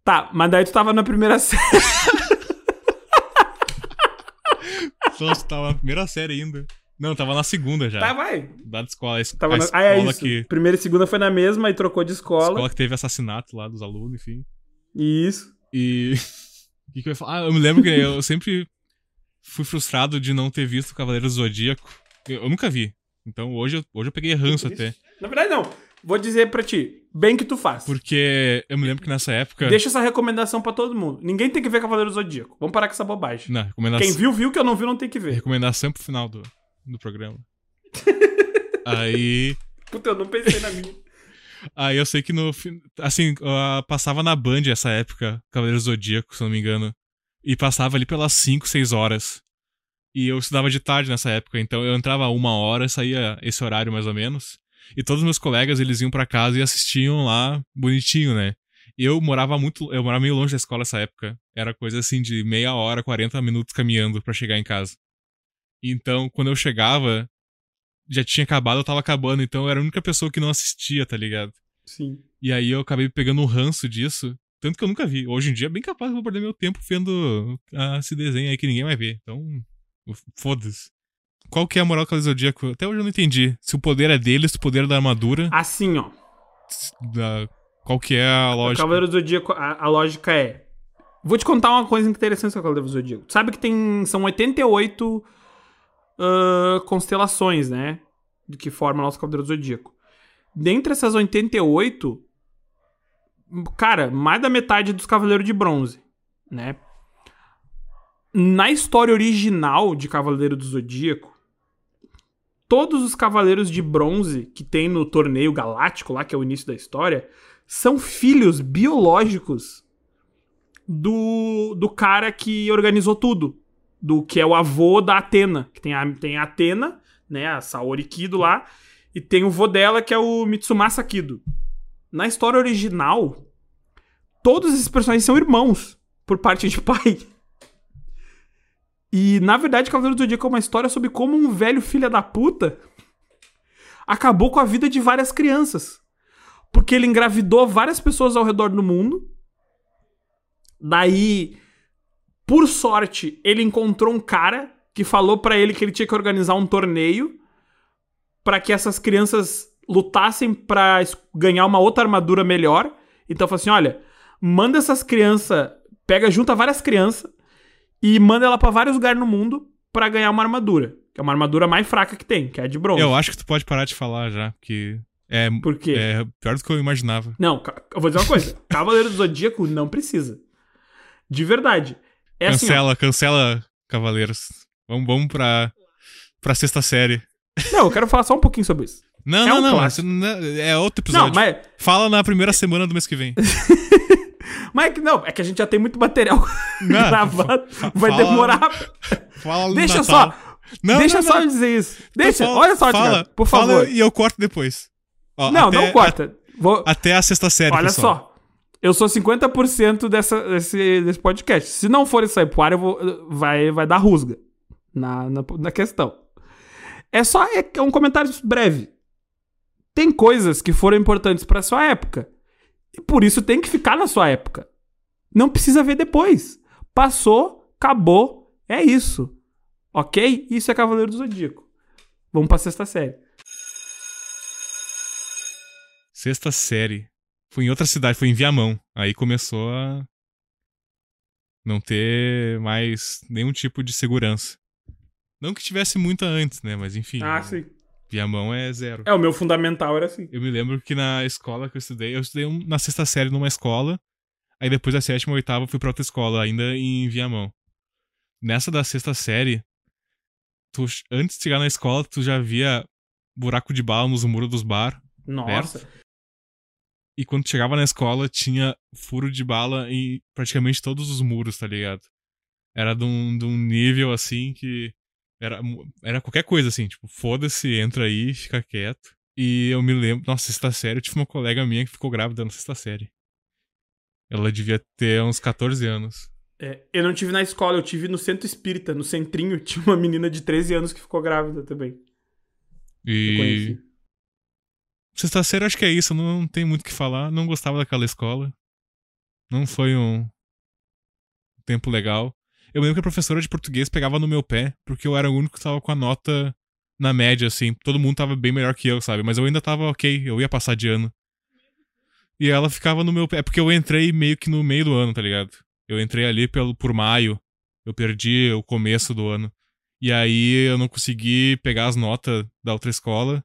Tá, mas daí tu tava na primeira *laughs* série. Nossa, tava na primeira série ainda. Não, tava na segunda já. Tá, vai. Da escola. A, Tava a na... escola Ah, é isso. que. Primeira e segunda foi na mesma e trocou de escola. escola que teve assassinato lá dos alunos, enfim. Isso. E. *laughs* O que, que eu ia falar? Ah, eu me lembro que eu sempre fui frustrado de não ter visto Cavaleiro do Zodíaco. Eu, eu nunca vi. Então hoje eu, hoje eu peguei ranço até. Na verdade, não. Vou dizer pra ti, bem que tu faz. Porque eu me lembro que nessa época. Deixa essa recomendação pra todo mundo. Ninguém tem que ver Cavaleiro do Zodíaco. Vamos parar com essa bobagem. Não, recomendação. Quem viu, viu. Quem não viu, não tem que ver. Recomendação pro final do, do programa. *laughs* aí. Puta, eu não pensei na minha. Aí eu sei que no. Assim, passava na Band essa época, Cavaleiro do Zodíaco, se eu não me engano. E passava ali pelas 5, 6 horas. E eu estudava de tarde nessa época, então eu entrava uma hora, saía esse horário mais ou menos. E todos os meus colegas, eles iam pra casa e assistiam lá bonitinho, né? Eu morava muito, eu morava meio longe da escola nessa época. Era coisa assim de meia hora, 40 minutos caminhando pra chegar em casa. Então, quando eu chegava, já tinha acabado, eu tava acabando, então eu era a única pessoa que não assistia, tá ligado? Sim. E aí eu acabei pegando um ranço disso. Tanto que eu nunca vi. Hoje em dia é bem capaz que eu vou perder meu tempo vendo ah, esse desenho aí que ninguém vai ver. Então, foda-se. Qual que é a moral do Cavaleiro Zodíaco? Até hoje eu não entendi. Se o poder é deles, se o poder é da armadura, Assim, ó. da... qual que é a O lógica? Cavaleiro do Zodíaco, a, a lógica é. Vou te contar uma coisa interessante sobre o Cavaleiro do Zodíaco. Sabe que tem. São 88 ah, constelações, né? Do que forma o nosso Cavaleiro do Zodíaco. Dentre essas 88, cara, mais da metade dos Cavaleiros de Bronze, né? Na história original de Cavaleiro do Zodíaco, todos os cavaleiros de bronze que tem no torneio galáctico, lá que é o início da história, são filhos biológicos do, do cara que organizou tudo. Do que é o avô da Atena. Que tem a, tem a Atena, né? A Saori Kido lá. E tem o vô dela, que é o Mitsumasa Kido. Na história original, todos esses personagens são irmãos, por parte de pai. E, na verdade, Cavaleiro do Zodíaco é uma história sobre como um velho filho da puta acabou com a vida de várias crianças. Porque ele engravidou várias pessoas ao redor do mundo. Daí, por sorte, ele encontrou um cara que falou para ele que ele tinha que organizar um torneio para que essas crianças lutassem para ganhar uma outra armadura melhor. Então falou assim: olha, manda essas crianças, pega, junta várias crianças e manda ela para vários lugares no mundo para ganhar uma armadura. Que é uma armadura mais fraca que tem, que é a de bronze. Eu acho que tu pode parar de falar já, porque é, Por quê? é pior do que eu imaginava. Não, eu vou dizer uma coisa. *laughs* Cavaleiro do Zodíaco não precisa. De verdade. É assim, cancela, cancela, Cavaleiros. Vamos, vamos pra, pra sexta série. Não, eu quero falar só um pouquinho sobre isso. Não, É não, um não. não é é outro episódio. Não, mas, Fala na primeira semana do mês que vem. *laughs* mas é não, é que a gente já tem muito material *laughs* Não, gravado. Vai fala- demorar. Fala Deixa Natal. só. Não, deixa não, só não. eu dizer isso. Então Deixa. fala- olha só, fala, Thiago, por fala favor. e eu corto depois. Ó, Não, até- não corta. Vou... a- Até a sexta série, Olha pessoal. só. Eu sou 50% dessa, desse, desse podcast. Se não for isso aí pro ar, eu vou, vai, vai dar rusga na, na, na questão. É só é, é um comentário breve. Tem coisas que foram importantes pra sua época. E por isso tem que ficar na sua época. Não precisa ver depois. Passou, acabou, é isso. Ok? Isso é Cavaleiro do Zodíaco. Vamos pra sexta série. Sexta série. Foi em outra cidade, foi em Viamão. Aí começou a não ter mais nenhum tipo de segurança. Não que tivesse muita antes, né? Mas enfim. Ah, sim. Viamão é zero. É, o meu fundamental era assim. Eu me lembro que na escola que eu estudei, eu estudei um- na sexta série numa escola. Aí depois da sétima, oitava, eu fui pra outra escola, ainda em Viamão. Nessa da sexta série, tu, antes de chegar na escola, tu já via buraco de bala nos muros dos bar. Nossa. E quando chegava na escola, tinha furo de bala em praticamente todos os muros, tá ligado? Era de um, de um nível assim que. Era, era qualquer coisa assim, tipo, foda-se, entra aí, fica quieto. E eu me lembro, nossa, sexta série, eu tive uma colega minha que ficou grávida na sexta série. Ela devia ter uns 14 anos. É, eu não tive na escola, eu tive no centro espírita, no centrinho. *laughs* Tinha uma menina de 13 anos que ficou grávida também. E. Sexta série, acho que é isso, não, não tem muito o que falar. Não gostava daquela escola. Não foi um tempo legal. Eu lembro que a professora de português pegava no meu pé, porque eu era o único que tava com a nota na média, assim. Todo mundo tava bem melhor que eu, sabe? Mas eu ainda tava ok, eu ia passar de ano. E ela ficava no meu pé, porque eu entrei meio que no meio do ano, tá ligado? Eu entrei ali pelo, por maio. Eu perdi o começo do ano. E aí eu não consegui pegar as notas da outra escola.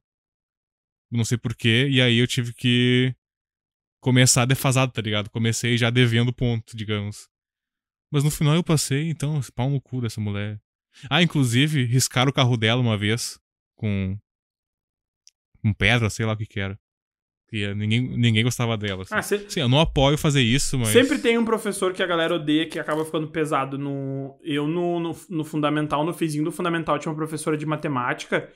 Não sei porquê. E aí eu tive que começar defasado, tá ligado? Comecei já devendo ponto, digamos. Mas no final eu passei, então, pau no cu dessa mulher. Ah, inclusive, riscaram o carro dela uma vez com. com pedra, sei lá o que que era. E ninguém, ninguém gostava dela. Assim. Ah, se- Sim, eu não apoio fazer isso, mas. Sempre tem um professor que a galera odeia que acaba ficando pesado. No, eu, no, no, no fundamental, no fizinho do fundamental, tinha uma professora de matemática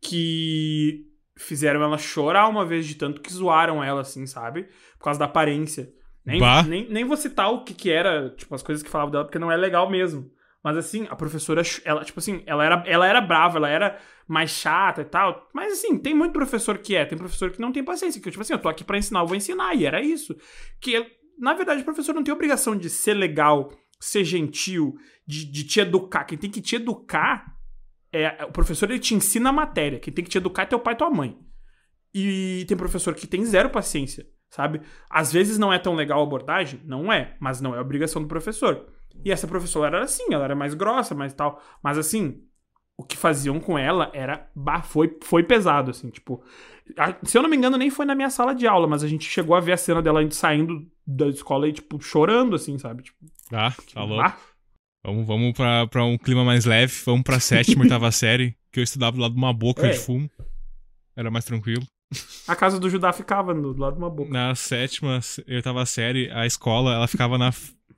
que fizeram ela chorar uma vez de tanto que zoaram ela, assim, sabe? Por causa da aparência. Nem, Bah. nem, nem vou citar o que, que era, tipo, as coisas que falavam dela, porque não é legal mesmo. Mas assim, a professora, ela, tipo assim, ela era, ela era brava, ela era mais chata e tal. Mas assim, tem muito professor que é, tem professor que não tem paciência. Que, tipo assim, eu tô aqui pra ensinar, eu vou ensinar, e era isso. Que, na verdade, o professor não tem obrigação de ser legal, ser gentil, de, de te educar. Quem tem que te educar é. O professor ele te ensina a matéria. Quem tem que te educar é teu pai e tua mãe. E tem professor que tem zero paciência, sabe? Às vezes não é tão legal a abordagem, não é, mas não é obrigação do professor. E essa professora era assim, ela era mais grossa, mais tal. Mas assim, o que faziam com ela era. Bah, foi, foi pesado, assim, tipo. a- Se eu não me engano, nem foi na minha sala de aula, mas a gente chegou a ver a cena dela indo- saindo da escola e, tipo, chorando, assim, sabe? Tipo, Ah, tá louco. bah. Vamos, vamos pra, pra um clima mais leve, vamos pra sétima, *laughs* oitava série, que eu estudava do lado de uma boca É. de fumo. Era mais tranquilo. A casa do Judá ficava do lado de uma boca. Na sétima, oitava série, a escola, ela ficava na.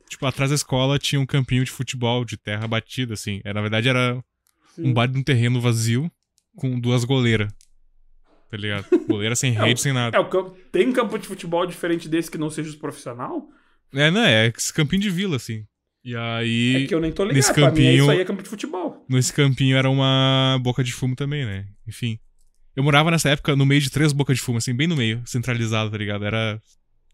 Tipo, atrás da escola tinha um campinho de futebol de terra batida, assim. É, na verdade, era um Sim. bar de um terreno vazio com duas goleiras. Tá ligado? Goleira sem *laughs* É, rede, sem nada. É, o campo, tem campo de futebol diferente desse que não seja os profissional? É, não, é esse campinho de vila, assim. E aí, é que eu nem tô ligado. nesse Pra mim, campinho- isso aí é campo de futebol. nesse campinho era uma boca de fumo também, né? Enfim. Eu morava nessa época no meio de três bocas de fumo, assim, bem no meio, centralizado, tá ligado? Era.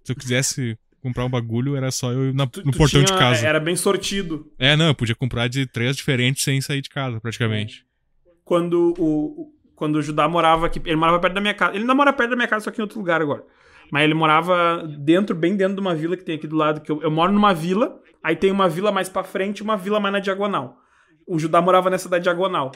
Se eu quisesse comprar um bagulho, era só eu ir na- Tu- no tu portão de tinha- casa. Era bem sortido. É, não, eu podia comprar de três diferentes sem sair de casa, praticamente. Quando o, quando o Judá morava aqui, ele morava perto da minha casa. Ele ainda mora perto da minha casa, só que em outro lugar agora. Mas ele morava dentro, bem dentro de uma vila que tem aqui do lado. Que eu, eu moro numa vila, aí tem uma vila mais pra frente e uma vila mais na diagonal. O Judá morava nessa da diagonal.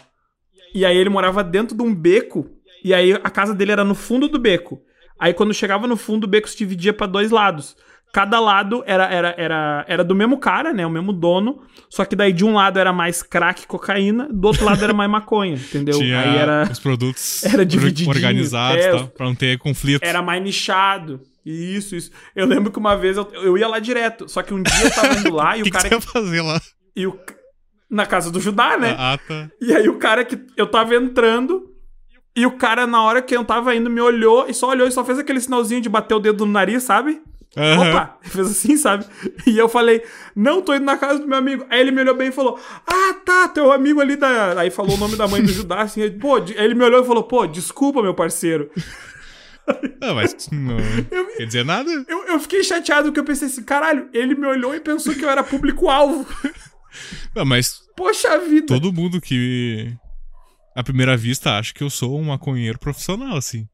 E aí ele morava dentro de um beco, e aí a casa dele era no fundo do beco. Aí quando chegava no fundo, o beco se dividia pra dois lados. Cada lado era, era, era, era do mesmo cara, né? O mesmo dono. Só que daí de um lado era mais crack, cocaína, do outro lado era mais maconha, *laughs* entendeu? Tinha Aí era, os produtos *laughs* era organizados é, tal, pra não ter conflito. era mais nichado. Isso, isso. Eu lembro que uma vez eu, eu ia lá direto. Só que um dia eu tava indo lá *laughs* e O o que, que cara. você ia fazer lá? e o, na casa do Judá, né? Ah, tá. E aí o cara que eu tava entrando e o cara na hora que eu tava indo me olhou e só olhou e só fez aquele sinalzinho de bater o dedo no nariz, sabe? Aham. Opa, ele *laughs* fez assim, sabe? E eu falei, não, tô indo na casa do meu amigo. Aí ele me olhou bem e falou, ah, tá, teu amigo ali da. Aí falou o nome da mãe do Judá, assim, aí, pô, de- aí ele me olhou e falou, pô, desculpa, meu parceiro. *laughs* Ah, mas não quer dizer nada. Eu, eu fiquei chateado porque eu pensei assim, caralho, ele me olhou e pensou que eu era público-alvo. Ah, mas Poxa vida. todo mundo que à primeira vista acha que eu sou um maconheiro profissional, assim.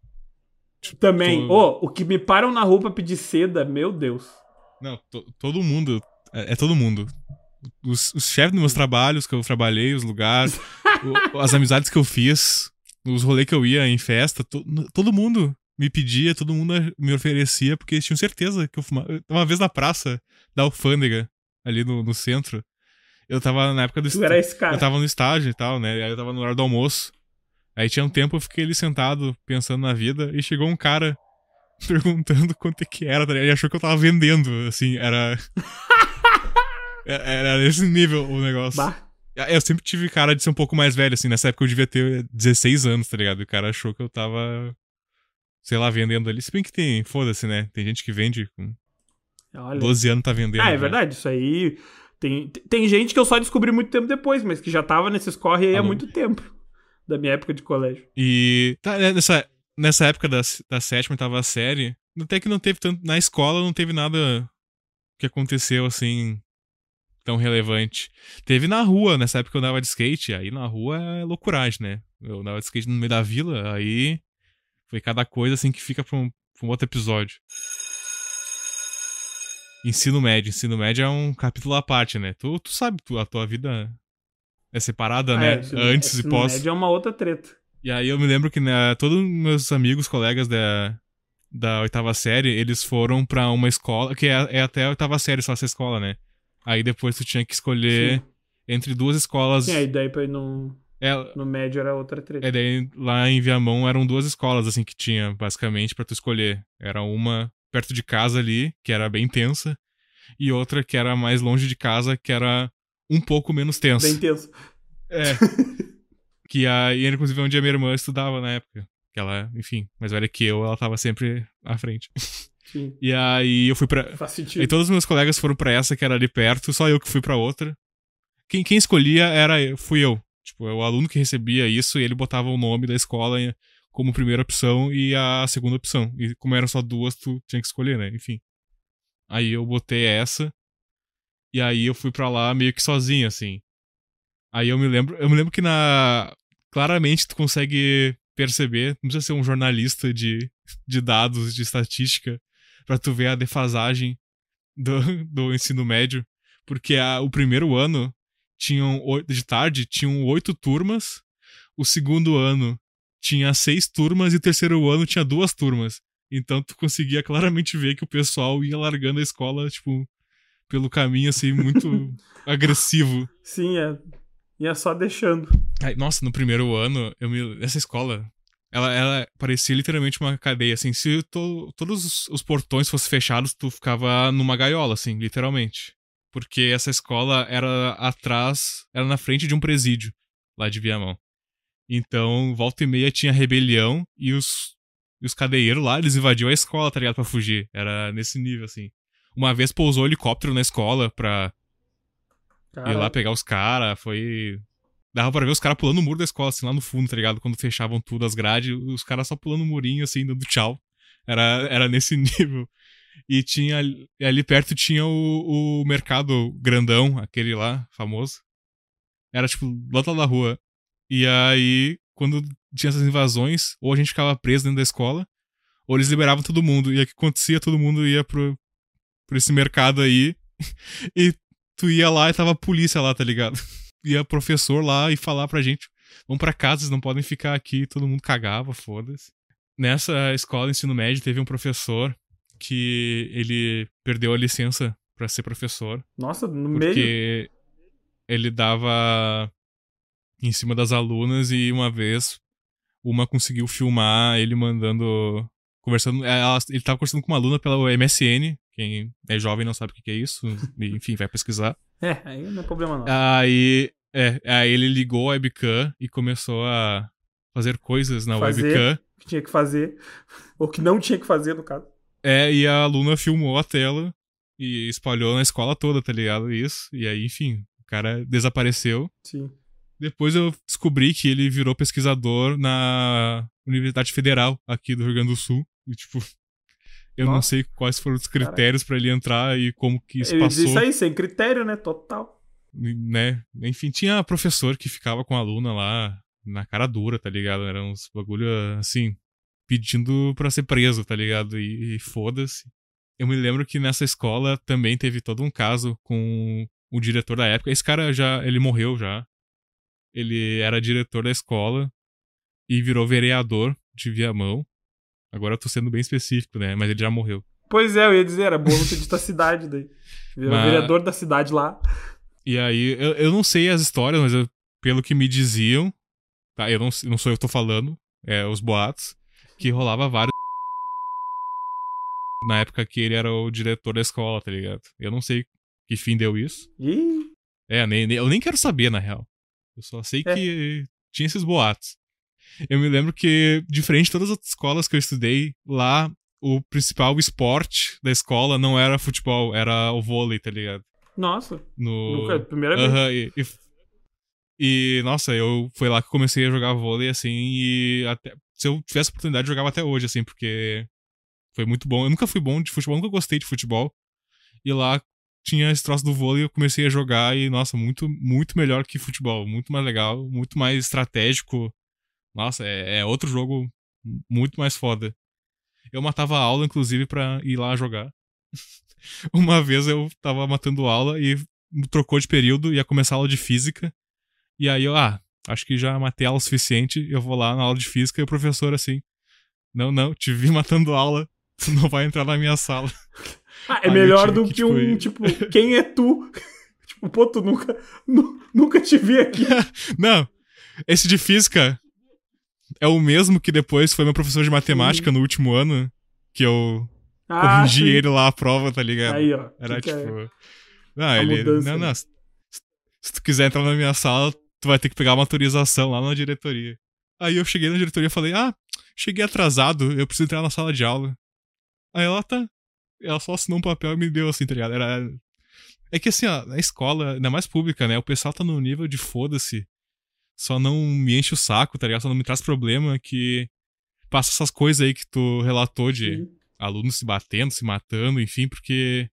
Também, tô- ô, o que me param na rua pra pedir seda, meu Deus. Não, to- todo mundo. É, é todo mundo. Os, os chefes dos meus trabalhos que eu trabalhei, os lugares, *laughs* o- as amizades que eu fiz, os rolês que eu ia em festa, to- todo mundo me pedia, todo mundo me oferecia, porque eles tinham certeza que eu fumava. Uma vez na praça da alfândega, ali no, no centro, eu tava na época do Tu era esse cara. Eu tava no estágio e tal, né? Aí eu tava no hora do almoço. Aí tinha um tempo, eu fiquei ali sentado, pensando na vida, e chegou um cara *laughs* perguntando quanto é que era, tá ligado? Ele achou que eu tava vendendo, assim, era. *laughs* era era nesse nível o negócio. Bah. Eu sempre tive cara de ser um pouco mais velho, assim. Nessa época eu devia ter 16 anos, tá ligado? E o cara achou que eu tava, sei lá, vendendo ali. Se bem que tem, foda-se, né? Tem gente que vende com Olha. 12 anos tá vendendo. Ah, é já. verdade, isso aí. Tem, tem gente que eu só descobri muito tempo depois, mas que já tava nesses corre aí há Alô? muito tempo. *laughs* Da minha época de colégio. E tá, né, nessa, nessa época da, da sétima, oitava série, até que não teve tanto. Na escola não teve nada que aconteceu assim tão relevante. Teve na rua, nessa época eu andava de skate, aí na rua é loucuragem, né? Eu andava de skate no meio da vila, aí foi cada coisa assim que fica pra um, pra um outro episódio. Ensino médio. Ensino médio é um capítulo à parte, né? Tu, tu sabe, tu, a tua vida é separada, Ah, né? é, ensino- Antes e ensino pós. médio é uma outra treta. E aí eu me lembro que né, todos meus amigos, colegas da, da oitava série, eles foram pra uma escola, que é, é até a oitava série só essa escola, né? Aí depois tu tinha que escolher Sim. entre duas escolas. Sim, aí daí pra ir no, É, no médio era outra treta. é, daí lá em Viamão eram duas escolas, assim, que tinha, basicamente, pra tu escolher. Era uma perto de casa ali, que era bem tensa, e outra que era mais longe de casa, que era um pouco menos tensa. Bem tenso. É. *laughs* que aí, inclusive, onde a minha irmã estudava na época. Que ela, enfim, mais velha que eu, ela tava sempre à frente. Sim. E aí eu fui pra. Faz sentido. todos os meus colegas foram pra essa que era ali perto, só eu que fui pra outra. Quem, quem escolhia era eu, fui eu. Tipo, é o aluno que recebia isso e ele botava o nome da escola como primeira opção e a segunda opção. E como eram só duas, tu tinha que escolher, né? Enfim. Aí eu botei essa. E aí eu fui pra lá meio que sozinho, assim. Aí eu me lembro. Eu me lembro que na. Claramente tu consegue perceber. Não precisa ser um jornalista de, de dados, de estatística, pra tu ver a defasagem do, do ensino médio. Porque a- o primeiro ano tinham de tarde tinham oito turmas. O segundo ano tinha seis turmas e o terceiro ano tinha duas turmas. Então tu conseguia claramente ver que o pessoal ia largando a escola, tipo, pelo caminho, assim, muito *laughs* agressivo. Sim, é. Ia só deixando. Nossa, no primeiro ano, eu me... essa escola, ela, ela parecia literalmente uma cadeia, assim. Se to, todos os, os portões fossem fechados, tu ficava numa gaiola, assim, literalmente. Porque essa escola era atrás, era na frente de um presídio, lá de Viamão. Então, volta e meia tinha rebelião e os, os cadeieiros lá, eles invadiam a escola, tá ligado? Pra fugir. Era nesse nível, assim. Uma vez pousou um helicóptero na escola pra Cara, ir lá pegar os caras. Foi. Dava pra ver os caras pulando o muro da escola, assim, lá no fundo, tá ligado? Quando fechavam tudo, as grades, os caras só pulando o murinho, assim, dando tchau. Era, era nesse *laughs* nível. E tinha. Ali perto tinha o, o mercado grandão, aquele lá, famoso. Era, tipo, lado da rua. E aí, quando tinha essas invasões, ou a gente ficava preso dentro da escola, ou eles liberavam todo mundo. E aí o que acontecia? Todo mundo ia pro, pro esse mercado aí. *laughs* e tu ia lá e tava a polícia lá, tá ligado? *laughs* Ia professor lá e falar pra gente: vão pra casa, vocês não podem ficar aqui. Todo mundo cagava, foda-se. Nessa escola de ensino médio teve um professor que ele perdeu a licença pra ser professor. Nossa, no meio. Porque ele dava em cima das alunas e uma vez uma conseguiu filmar ele mandando. Conversando. ela- ele tava conversando com uma aluna pela MSN. Quem é jovem não sabe o que é isso. *laughs* e, Enfim, vai pesquisar. É, aí não é problema não. Aí, é, aí ele ligou a webcam e começou a fazer coisas na Fazer. webcam. O que tinha que fazer. *laughs* Ou que não tinha que fazer, no caso. É, e a aluna filmou a tela e espalhou na escola toda, tá ligado? Isso. E aí, enfim, o cara desapareceu. Sim. Depois eu descobri que ele virou pesquisador na Universidade Federal aqui do Rio Grande do Sul. E, tipo, eu não Nossa. sei quais foram os critérios pra ele entrar e como que isso Ele passou. isso aí, sem critério, né? Total. né? Enfim, tinha professor que ficava com a aluna lá na cara dura, tá ligado? Era uns bagulho assim, pedindo pra ser preso, tá ligado? E, e foda-se. Eu me lembro que nessa escola também teve todo um caso com o diretor da época. Esse cara já, ele morreu já. Ele era diretor da escola e virou vereador de Viamão. Agora eu tô sendo bem específico, né? Mas ele já morreu. Pois é, eu ia dizer, era bom ter dito a cidade daí. Virou Mas- vereador da cidade lá. E aí, eu, eu não sei as histórias, mas eu- pelo que me diziam, tá? Eu não, não sou eu que tô falando, é os boatos, que rolava vários. Na época que ele era o diretor da escola, tá ligado? Eu não sei que fim deu isso. Ih, É, nem, nem- eu nem quero saber, na real. Eu só sei É. que tinha esses boatos. Eu me lembro que, diferente de todas as escolas que eu estudei, lá o principal esporte da escola não era futebol, era o vôlei, tá ligado? nossa. No... Nunca, primeira vez. Aham, e, e, e, nossa, eu foi lá que eu comecei a jogar vôlei, assim, e até, se eu tivesse oportunidade, eu jogava até hoje, assim, porque foi muito bom. Eu nunca fui bom de futebol, nunca gostei de futebol. E lá tinha esse troço do vôlei, eu comecei a jogar e, nossa, muito, muito melhor que futebol. Muito mais legal, muito mais estratégico. Nossa, é, é outro jogo muito mais foda. Eu matava aula, inclusive, pra ir lá jogar. *laughs* Uma vez eu tava matando aula e trocou de período, ia começar a aula de física. E aí eu, ah, acho que já matei aula o suficiente, eu vou lá na aula de física e o professor assim, não, não, te vi *laughs* matando aula, tu não vai entrar na minha sala. *laughs* Ah, é Aí melhor do que, que, tipo, um, ir- tipo, quem é tu? *laughs* tipo, pô, tu nunca, nu- nunca te vi aqui. *laughs* Não, esse de física é o mesmo que depois foi meu professor de matemática no último ano, que eu Ah, corrigi sim. ele lá à prova, tá ligado? Aí, ó. Era que é? tipo. Não, a ele. mudança, não, né? não. Se, se tu quiser entrar na minha sala, tu vai ter que pegar uma autorização lá na diretoria. Aí eu cheguei na diretoria e falei: Ah, cheguei atrasado, eu preciso entrar na sala de aula. Aí ela tá. Ela só assinou um papel e me deu assim, tá ligado? Era. É que assim, ó, na escola, ainda mais pública, né? O pessoal tá no nível de foda-se. Só não me enche o saco, tá ligado? Só não me traz problema que. Passa essas coisas aí que tu relatou de Sim. alunos se batendo, se matando, enfim, porque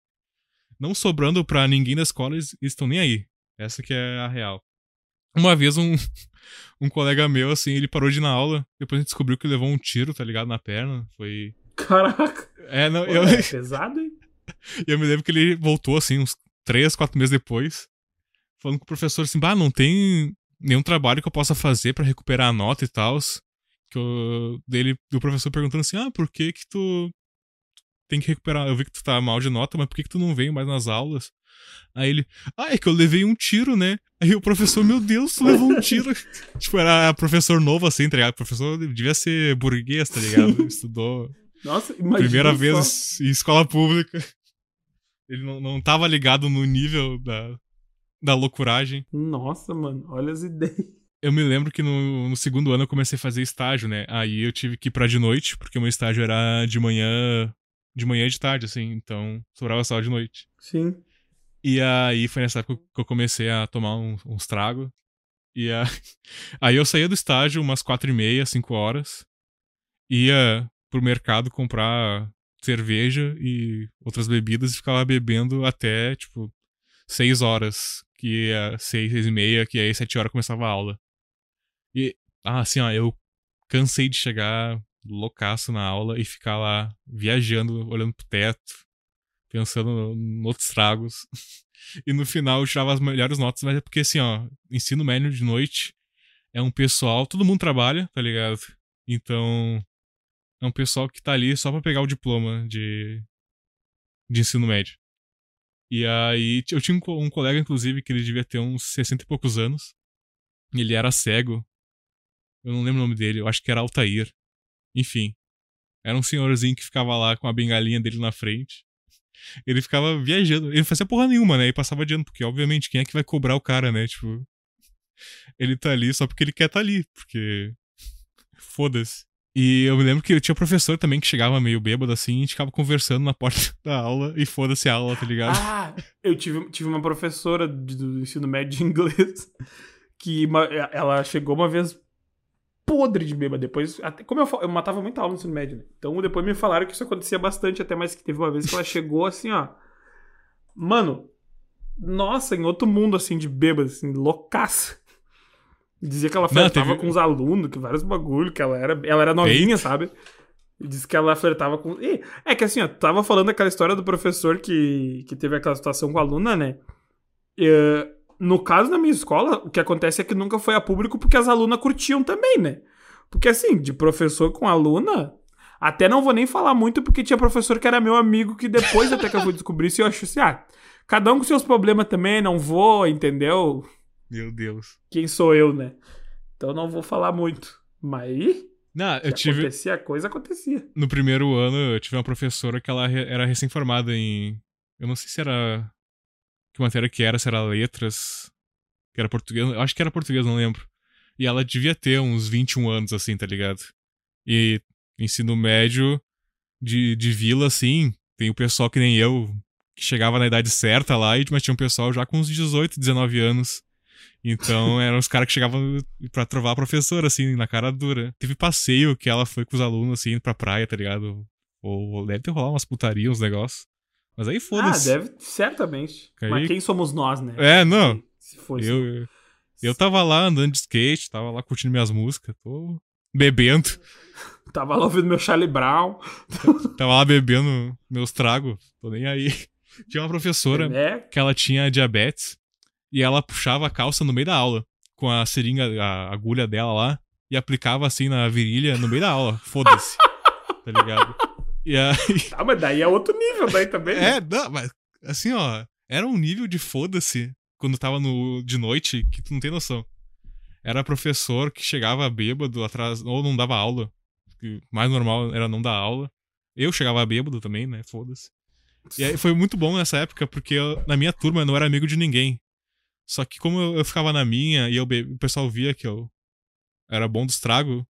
não sobrando pra ninguém da escola, eles estão nem aí. Essa que é a real. Uma vez um, *laughs* um colega meu, assim, ele parou de ir na aula, depois a gente descobriu que levou um tiro, tá ligado, na perna. Foi. Caraca. É, não, Pô, eu, é *laughs* pesado, hein? eu me lembro que ele voltou, assim, uns três, quatro meses depois, falando com o professor assim, bah, não tem nenhum trabalho que eu possa fazer pra recuperar a nota e tal. Que eu, dele, do professor perguntando assim, ah, por que que tu tem que recuperar. Eu vi que tu tá mal de nota, mas por que, que tu não vem mais nas aulas? Aí ele, ah, é que eu levei um tiro, né? Aí o professor, meu Deus, tu levou um *laughs* tiro. tipo, era professor novo assim, tá ligado? O professor devia ser burguês, tá ligado? *laughs* Estudou. Nossa, imagina. Primeira só. vez em escola pública. Ele não, não tava ligado no nível da, da loucuragem. Nossa, mano, olha as ideias. Eu me lembro que no, no, segundo ano eu comecei a fazer estágio, né? Aí eu tive que ir pra de noite, porque o meu estágio era de manhã. De manhã e de tarde, assim. Então, sobrava só de noite. Sim. E aí foi nessa época que eu comecei a tomar uns, uns tragos. E a... *laughs* aí eu saía do estágio umas quatro e meia, cinco horas. Ia pro mercado comprar cerveja e outras bebidas e ficava bebendo até, tipo, seis horas. Que ia seis, seis e meia, que aí sete horas começava a aula. E, ah, assim, ó, eu cansei de chegar loucaço na aula e ficar lá viajando, olhando pro teto, pensando em outros tragos. *laughs* e no final eu tirava as melhores notas, mas é porque, assim, ó, ensino médio de noite é um pessoal, todo mundo trabalha, tá ligado? Então, é um pessoal que tá ali só pra pegar o diploma de, de ensino médio. E aí, eu tinha um, colega, inclusive, que ele devia ter uns 60 e poucos anos. Ele era cego. Eu não lembro o nome dele, eu acho que era Altair. Enfim. Era um senhorzinho que ficava lá com a bengalinha dele na frente. Ele ficava viajando. Ele fazia porra nenhuma, né? E passava ano, porque, obviamente, quem é que vai cobrar o cara, né? Tipo. Ele tá ali só porque ele quer tá ali, porque. Foda-se. E eu me lembro que eu tinha professor também que chegava meio bêbado assim e a gente ficava conversando na porta *laughs* da aula e foda-se a aula, tá ligado? Ah, eu tive, tive uma professora do ensino médio de inglês *laughs* que uma, ela chegou uma vez podre de bêbada. Depois, até, como eu, eu matava muita aula no ensino médio, né? Então depois me falaram que isso acontecia bastante, até mais que teve uma vez que ela chegou assim, ó. Mano, nossa, em outro mundo assim de bêbada, assim, loucaça. Dizia que ela flertava teve... com os alunos, que vários bagulho, que ela era, ela era novinha, Eita. sabe? Disse que ela flertava com. E, é que assim, ó, tava falando aquela história do professor que, que teve aquela situação com a aluna, né? E, no caso da minha escola, o que acontece é que nunca foi a público porque as alunas curtiam também, né? Porque assim, de professor com aluna, até não vou nem falar muito porque tinha professor que era meu amigo que depois até que eu fui descobrir isso eu acho assim, ah, cada um com seus problemas também, não vou, entendeu? Meu Deus. Quem sou eu, né? Então não vou falar muito. Mas. Não, eu tive. Acontecia a coisa, acontecia. No primeiro ano, eu tive uma professora que ela era recém-formada em. Eu não sei se era. Que matéria que era, se era letras. Que era português. Eu acho que era português, não lembro. E ela devia ter uns 21 anos, assim, tá ligado? E ensino médio de, de vila, assim, tem o pessoal que nem eu, que chegava na idade certa lá, mas tinha um pessoal já com uns 18, 19 anos. Então *laughs* eram os caras que chegavam pra trovar a professora, assim, na cara dura. Teve passeio que ela foi com os alunos, assim, pra praia, tá ligado? Ou deve ter rolado umas putarias, uns negócios. Mas aí foda-se. Ah, deve, certamente. Aí... Mas quem somos nós, né? É, não. Se fosse. Eu, eu tava lá andando de skate, tava lá curtindo minhas músicas, tô bebendo. *laughs* Tava lá ouvindo meu Charlie Brown. *laughs* tava lá bebendo meus tragos, tô nem aí. Tinha uma professora é. que ela tinha diabetes e ela puxava a calça no meio da aula, com a seringa, a agulha dela lá, e aplicava assim na virilha no meio da aula. Foda-se. *laughs* tá ligado? E aí... *laughs* Ah, mas daí é outro nível daí também. Né? É, não, mas assim, ó, era um nível de foda-se quando tava no, de noite que tu não tem noção. Era professor que chegava bêbado atrás, ou não dava aula. O mais normal era não dar aula. Eu chegava bêbado também, né? Foda-se. E aí foi muito bom nessa época, porque eu, na minha turma eu não era amigo de ninguém. Só que como eu, eu ficava na minha e eu be... o pessoal via que eu era bom dos tragos,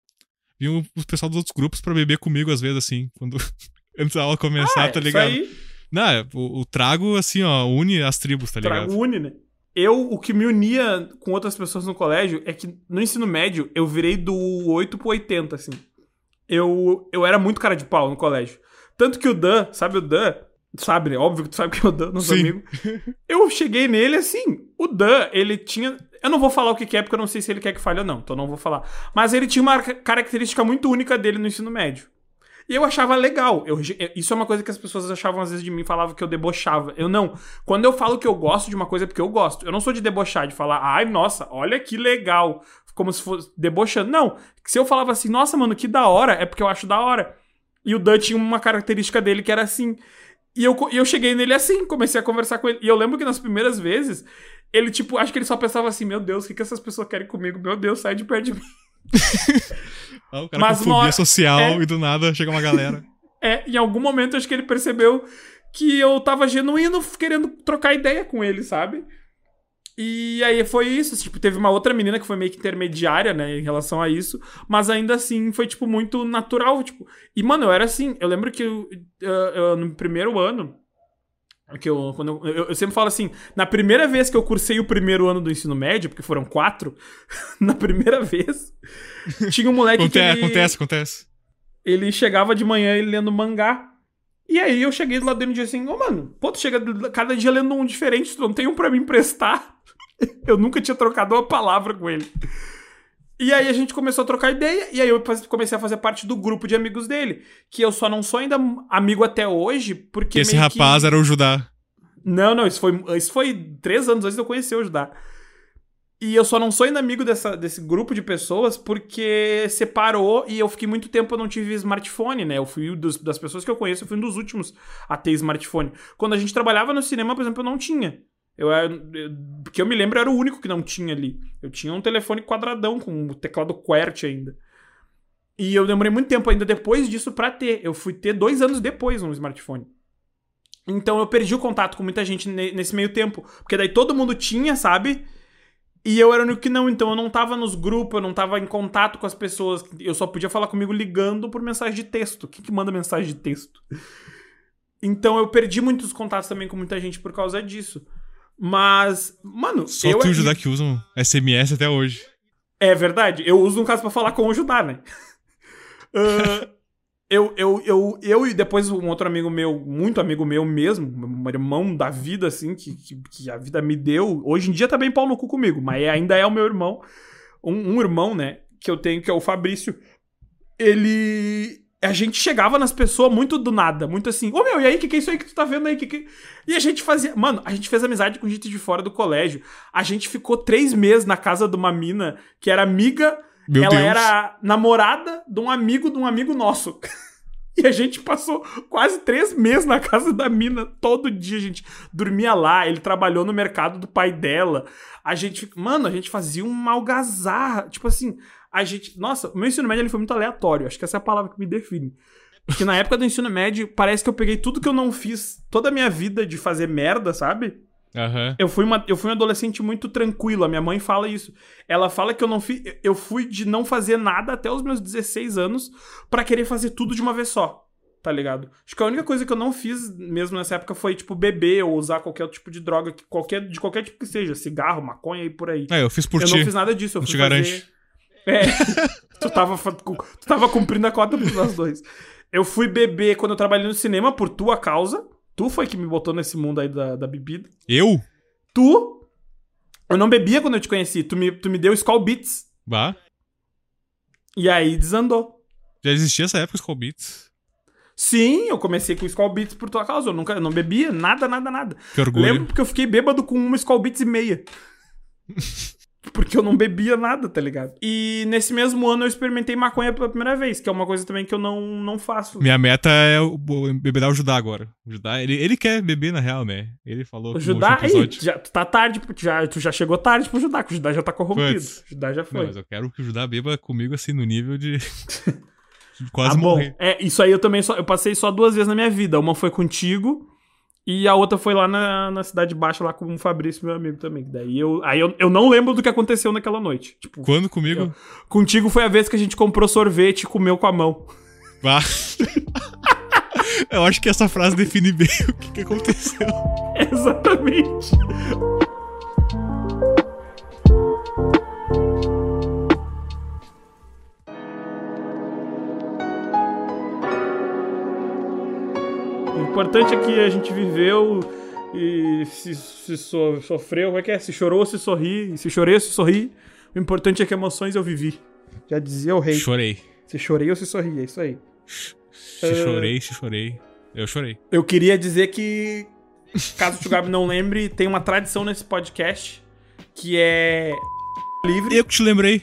vinha o pessoal dos outros grupos para beber comigo às vezes, assim, quando *laughs* antes da aula começar, ah, tá ligado? Isso aí... Não, é, o, o, trago, assim, ó, une as tribos, tá ligado? Trago une, né? Eu, o que me unia com outras pessoas no colégio é que no ensino médio eu virei do 8 pro 80, assim. Eu, eu era muito cara de pau no colégio. Tanto que o Dan, sabe o Dan? Sabe, né? Óbvio que tu sabe que é o Dan, nosso Sim. amigo. Eu cheguei nele assim. O Dan, ele tinha. Eu não vou falar o que é, porque eu não sei se ele quer que fale ou não, então não vou falar. Mas ele tinha uma característica muito única dele no ensino médio. E eu achava legal. Eu, isso é uma coisa que as pessoas achavam às vezes de mim, falavam que eu debochava. Eu não. Quando eu falo que eu gosto de uma coisa é porque eu gosto. Eu não sou de debochar, de falar, ai, nossa, olha que legal. Como se fosse debochando. Não. Se eu falava assim, nossa, mano, que da hora, é porque eu acho da hora. E o Dan tinha uma característica dele que era assim. E eu, e eu cheguei nele assim, comecei a conversar com ele. E eu lembro que nas primeiras vezes, ele, tipo, acho que ele só pensava assim: Meu Deus, o que, que essas pessoas querem comigo? Meu Deus, sai de perto de mim. *laughs* ah, o cara Mas com fobia hora... social é... e do nada chega uma galera. *laughs* é, em algum momento acho que ele percebeu que eu tava genuíno querendo trocar ideia com ele, sabe? E aí foi isso, tipo, teve uma outra menina que foi meio que intermediária, né, em relação a isso, mas ainda assim foi, tipo, muito natural, tipo... E, mano, eu era assim, eu lembro que eu, eu, eu, no primeiro ano, que eu, quando eu, eu, sempre falo assim, na primeira vez que eu cursei o primeiro ano do ensino médio, porque foram quatro, *laughs* na primeira vez, tinha um moleque *laughs* acontece, que ele, Acontece, acontece. Ele chegava de manhã ele lendo mangá, e aí eu cheguei lá dentro do dia assim, ô oh, mano, pô, tu chega cada dia lendo um diferente, tu não tem um pra me emprestar? *laughs* eu nunca tinha trocado uma palavra com ele. E aí a gente começou a trocar ideia, e aí eu comecei a fazer parte do grupo de amigos dele. Que eu só não sou ainda amigo até hoje, porque. Esse rapaz que... era o Judá. Não, não, isso foi, isso foi três anos antes de eu conhecer o Judá. E eu só não sou ainda amigo dessa, desse grupo de pessoas porque separou e eu fiquei muito tempo eu não tive smartphone, né? Eu fui dos, das pessoas que eu conheço, eu fui um dos últimos a ter smartphone. Quando a gente trabalhava no cinema, por exemplo, eu não tinha. Eu, eu, porque eu me lembro, eu era o único que não tinha ali. Eu tinha um telefone quadradão com o teclado QWERTY ainda. E eu demorei muito tempo ainda depois disso para ter. Eu fui ter dois anos depois um smartphone. Então eu perdi o contato com muita gente nesse meio tempo. Porque daí todo mundo tinha, sabe? E eu era o único que não. Então eu não tava nos grupos, eu não tava em contato com as pessoas. Eu só podia falar comigo ligando por mensagem de texto. Quem que manda mensagem de texto? Então eu perdi muitos contatos também com muita gente por causa disso. Mas, mano. Só eu, tu e o Judá que usam SMS até hoje. É verdade. Eu uso no caso para falar com o Judá, né? uh, *laughs* eu, eu, eu, eu e depois um outro amigo meu, muito amigo meu mesmo, um irmão da vida, assim, que, que, que, a vida me deu. Hoje em dia tá bem pau no cu comigo, mas é, ainda é o meu irmão. Um, um irmão, né, que eu tenho, que é o Fabrício. Ele a gente chegava nas pessoas muito do nada, muito assim, ô oh, meu, e aí, o que, que é isso aí que tu tá vendo aí? Que que... E a gente fazia. Mano, a gente fez amizade com gente de fora do colégio. A gente ficou três meses na casa de uma mina que era amiga. Meu ela Deus. era namorada de um amigo de um amigo nosso. *laughs* E a gente passou quase três meses na casa da mina. Todo dia a gente dormia lá. Ele trabalhou no mercado do pai dela. A gente. Mano, a gente fazia uma algazarra. Tipo assim, a gente. Nossa, o meu ensino médio ele foi muito aleatório. Acho que essa é a palavra que me define. Porque na época do ensino médio, parece que eu peguei tudo que eu não fiz toda a minha vida de fazer merda, sabe? Uhum. Eu, fui uma, eu fui um adolescente muito tranquilo. A minha mãe fala isso. Ela fala que eu não fiz. Eu fui de não fazer nada até os meus 16 anos para querer fazer tudo de uma vez só. Tá ligado? Acho que a única coisa que eu não fiz mesmo nessa época foi, tipo, beber ou usar qualquer tipo de droga, qualquer, de qualquer tipo que seja, cigarro, maconha e por aí. É, eu fiz por eu ti. Eu não fiz nada disso. Eu fui te fazer... É. *laughs* tu, tava, tu tava cumprindo a cota nós dois. Eu fui beber quando eu trabalhei no cinema por tua causa. Tu foi que me botou nesse mundo aí da, da bebida. Eu? Tu. Eu não bebia quando eu te conheci. Tu me, tu me deu Skull Beats. Bah. E aí desandou. Já existia essa época Skull Beats? Sim, eu comecei com Skull Beats por tua causa. Eu nunca eu não bebia nada, nada, nada. Que orgulho. Lembro porque eu fiquei bêbado com uma Skull Beats e meia. *laughs* porque eu não bebia nada, tá ligado? E nesse mesmo ano eu experimentei maconha pela primeira vez, que é uma coisa também que eu não, não faço. Minha meta é beber o Judá agora. O Judá, ele, ele quer beber na real, né? Ele falou o Judá, aí, já, tu tá tarde, tu já, tu já chegou tarde pro Judá, que o Judá já tá corrompido. O Judá já foi. Não, mas eu quero que o Judá beba comigo assim no nível de... de *laughs* *laughs* quase ah, morrer. Bom, é, isso aí eu também só, eu passei só duas vezes na minha vida. Uma foi contigo e a outra foi lá na, na Cidade Baixa, lá com o Fabrício, meu amigo também. Daí eu, aí eu, eu não lembro do que aconteceu naquela noite. Tipo, Quando comigo? Eu, contigo foi a vez que a gente comprou sorvete e comeu com a mão. Ah. *laughs* eu acho que essa frase define bem *laughs* o que, que aconteceu. *laughs* Exatamente. Importante é que a gente viveu e se, se so, sofreu, como é que é? Se chorou, se sorri, se chorei, se sorri. O importante é que emoções eu vivi. Já dizia o rei. Chorei. Se chorei ou se sorri, é isso aí. Se uh... chorei, se chorei. Eu chorei. Eu queria dizer que, caso o Gabi não lembre, tem uma tradição nesse podcast que é *laughs* livre. Eu que te lembrei.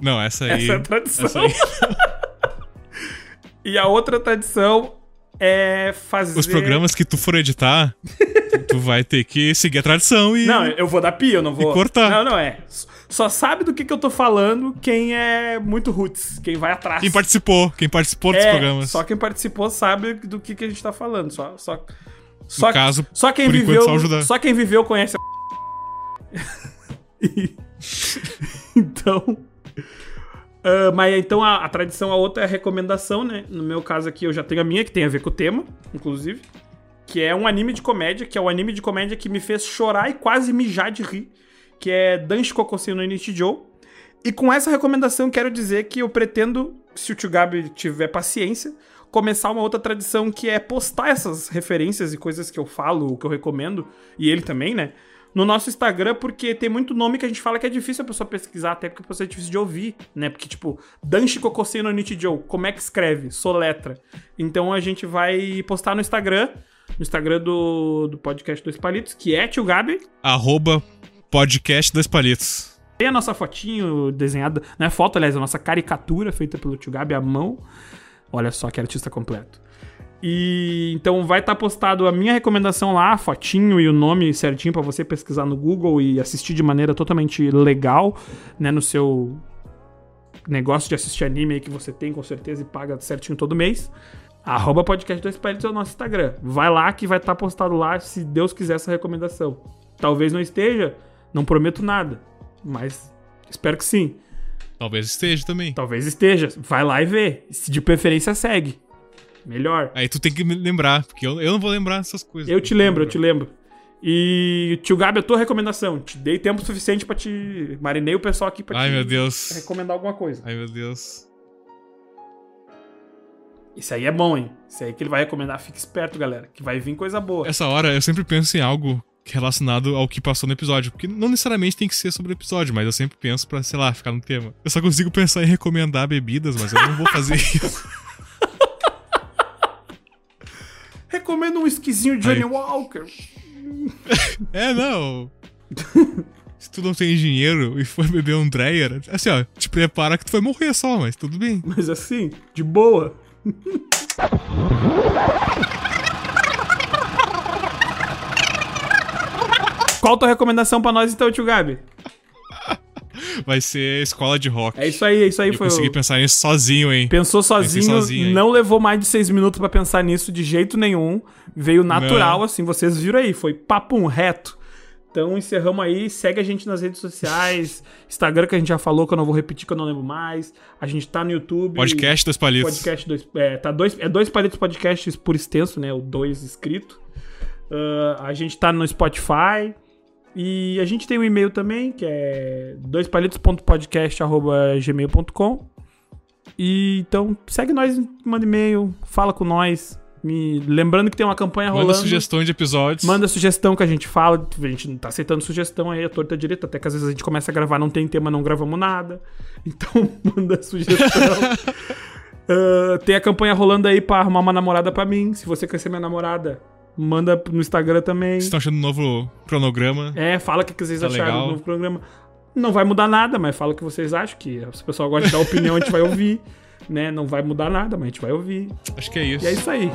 não, essa *laughs* aí. Essa é a tradição. Essa aí... *laughs* E a outra tradição é fazer. Os programas que tu for editar, *laughs* tu vai ter que seguir a tradição e. Não, eu vou dar pia, eu não vou. E cortar. Não, não é. Só sabe do que, que eu tô falando quem é muito roots, quem vai atrás. Quem participou, quem participou dos é, programas. Só quem participou sabe do que, que a gente tá falando. Só, só, no só, caso, só quem viveu. enquanto, só. Só quem viveu conhece a. *laughs* E- *laughs* então. Ah, mas então a, a tradição, a outra é a recomendação, né? No meu caso aqui, eu já tenho a minha, que tem a ver com o tema, inclusive. Que é um anime de comédia, que é o anime de comédia que me fez chorar e quase mijar de rir. Que é Danshi Kokosen no Nichijou. E com essa recomendação, quero dizer que eu pretendo, se o Tio Gabi tiver paciência, começar uma outra tradição que é postar essas referências e coisas que eu falo, que eu recomendo, e ele também, né? No nosso Instagram, porque tem muito nome que a gente fala que é difícil a pessoa pesquisar, até porque a pessoa é difícil de ouvir, né? Porque, tipo, Danshi Kokosei no Nichijou, como é que escreve? Soletra. Então a gente vai postar no Instagram, no Instagram do, do podcast Dois Palitos, que é Tio Gabi, Arroba podcast dois palitos. Tem a nossa fotinho desenhada, não é foto, aliás, a nossa caricatura feita pelo Tio Gabi à mão. Olha só que artista completo. E então vai estar postado a minha recomendação lá, a fotinho e o nome certinho pra você pesquisar no Google e assistir de maneira totalmente legal, né, no seu negócio de assistir anime aí que você tem com certeza e paga certinho todo mês. Arroba podcast dois palitos é o nosso Instagram. Vai lá que vai estar postado lá, se Deus quiser, essa recomendação. Talvez não esteja, não prometo nada, mas espero que sim. Talvez esteja também. Talvez esteja. Vai lá e vê. Se de preferência segue. Melhor. Aí tu tem que me lembrar, porque eu, eu não vou lembrar dessas coisas. Eu te lembro, eu te lembro. E, tio Gabi, a tua recomendação. Te dei tempo suficiente pra te. Marinei o pessoal aqui pra Ai, te meu Deus. recomendar alguma coisa. Ai, meu Deus. Isso aí é bom, hein? Isso aí que ele vai recomendar. Fique esperto, galera. Que vai vir coisa boa. Essa hora eu sempre penso em algo relacionado ao que passou no episódio. Porque não necessariamente tem que ser sobre o episódio, mas eu sempre penso pra, sei lá, ficar no tema. Eu só consigo pensar em recomendar bebidas, mas eu não vou fazer *laughs* isso. Recomendo um esquisinho Johnny Aí. Walker. *laughs* É, não. *laughs* Se tu não tem dinheiro e for beber um Dreyer, assim, ó, te prepara que tu vai morrer só, mas tudo bem. Mas assim, de boa. Qual a tua recomendação pra nós então, tio Gabi? Vai ser escola de rock. É isso aí, é isso aí. Eu foi consegui o... pensar nisso sozinho, hein? Pensou sozinho, sozinho, hein? não levou mais de seis minutos pra pensar nisso de jeito nenhum. Veio natural, Não. assim, vocês viram aí, foi papum reto. Então encerramos aí, segue a gente nas redes sociais, *laughs* Instagram que a gente já falou, que eu não vou repetir, que eu não lembro mais. A gente tá no YouTube. Podcast dos palitos. Podcast dois, é, tá dois, é dois palitos podcasts por extenso, né? O dois escrito. Ah, a gente tá no Spotify. E a gente tem um e-mail também, que é doispalitos.podcast.gmail.com. E então segue nós, manda e-mail, fala com nós. Me... Lembrando que tem uma campanha Manda rolando. sugestões de episódios. Manda sugestão que a gente fala. A gente não tá aceitando sugestão aí, a torta direita. Até que às vezes a gente começa a gravar, não tem tema, não gravamos nada. *laughs* Então manda sugestão. *laughs* Ah, tem a campanha rolando aí pra arrumar uma namorada pra mim. Se você quer ser minha namorada, manda no Instagram também. Vocês estão achando um novo cronograma? É, fala o que que vocês Tá acharam legal. do novo programa. Não vai mudar nada, mas fala o que vocês acham. Que se o pessoal gosta de dar opinião, a gente vai ouvir. Né? Não vai mudar nada, mas a gente vai ouvir. Acho que é isso. E é isso aí.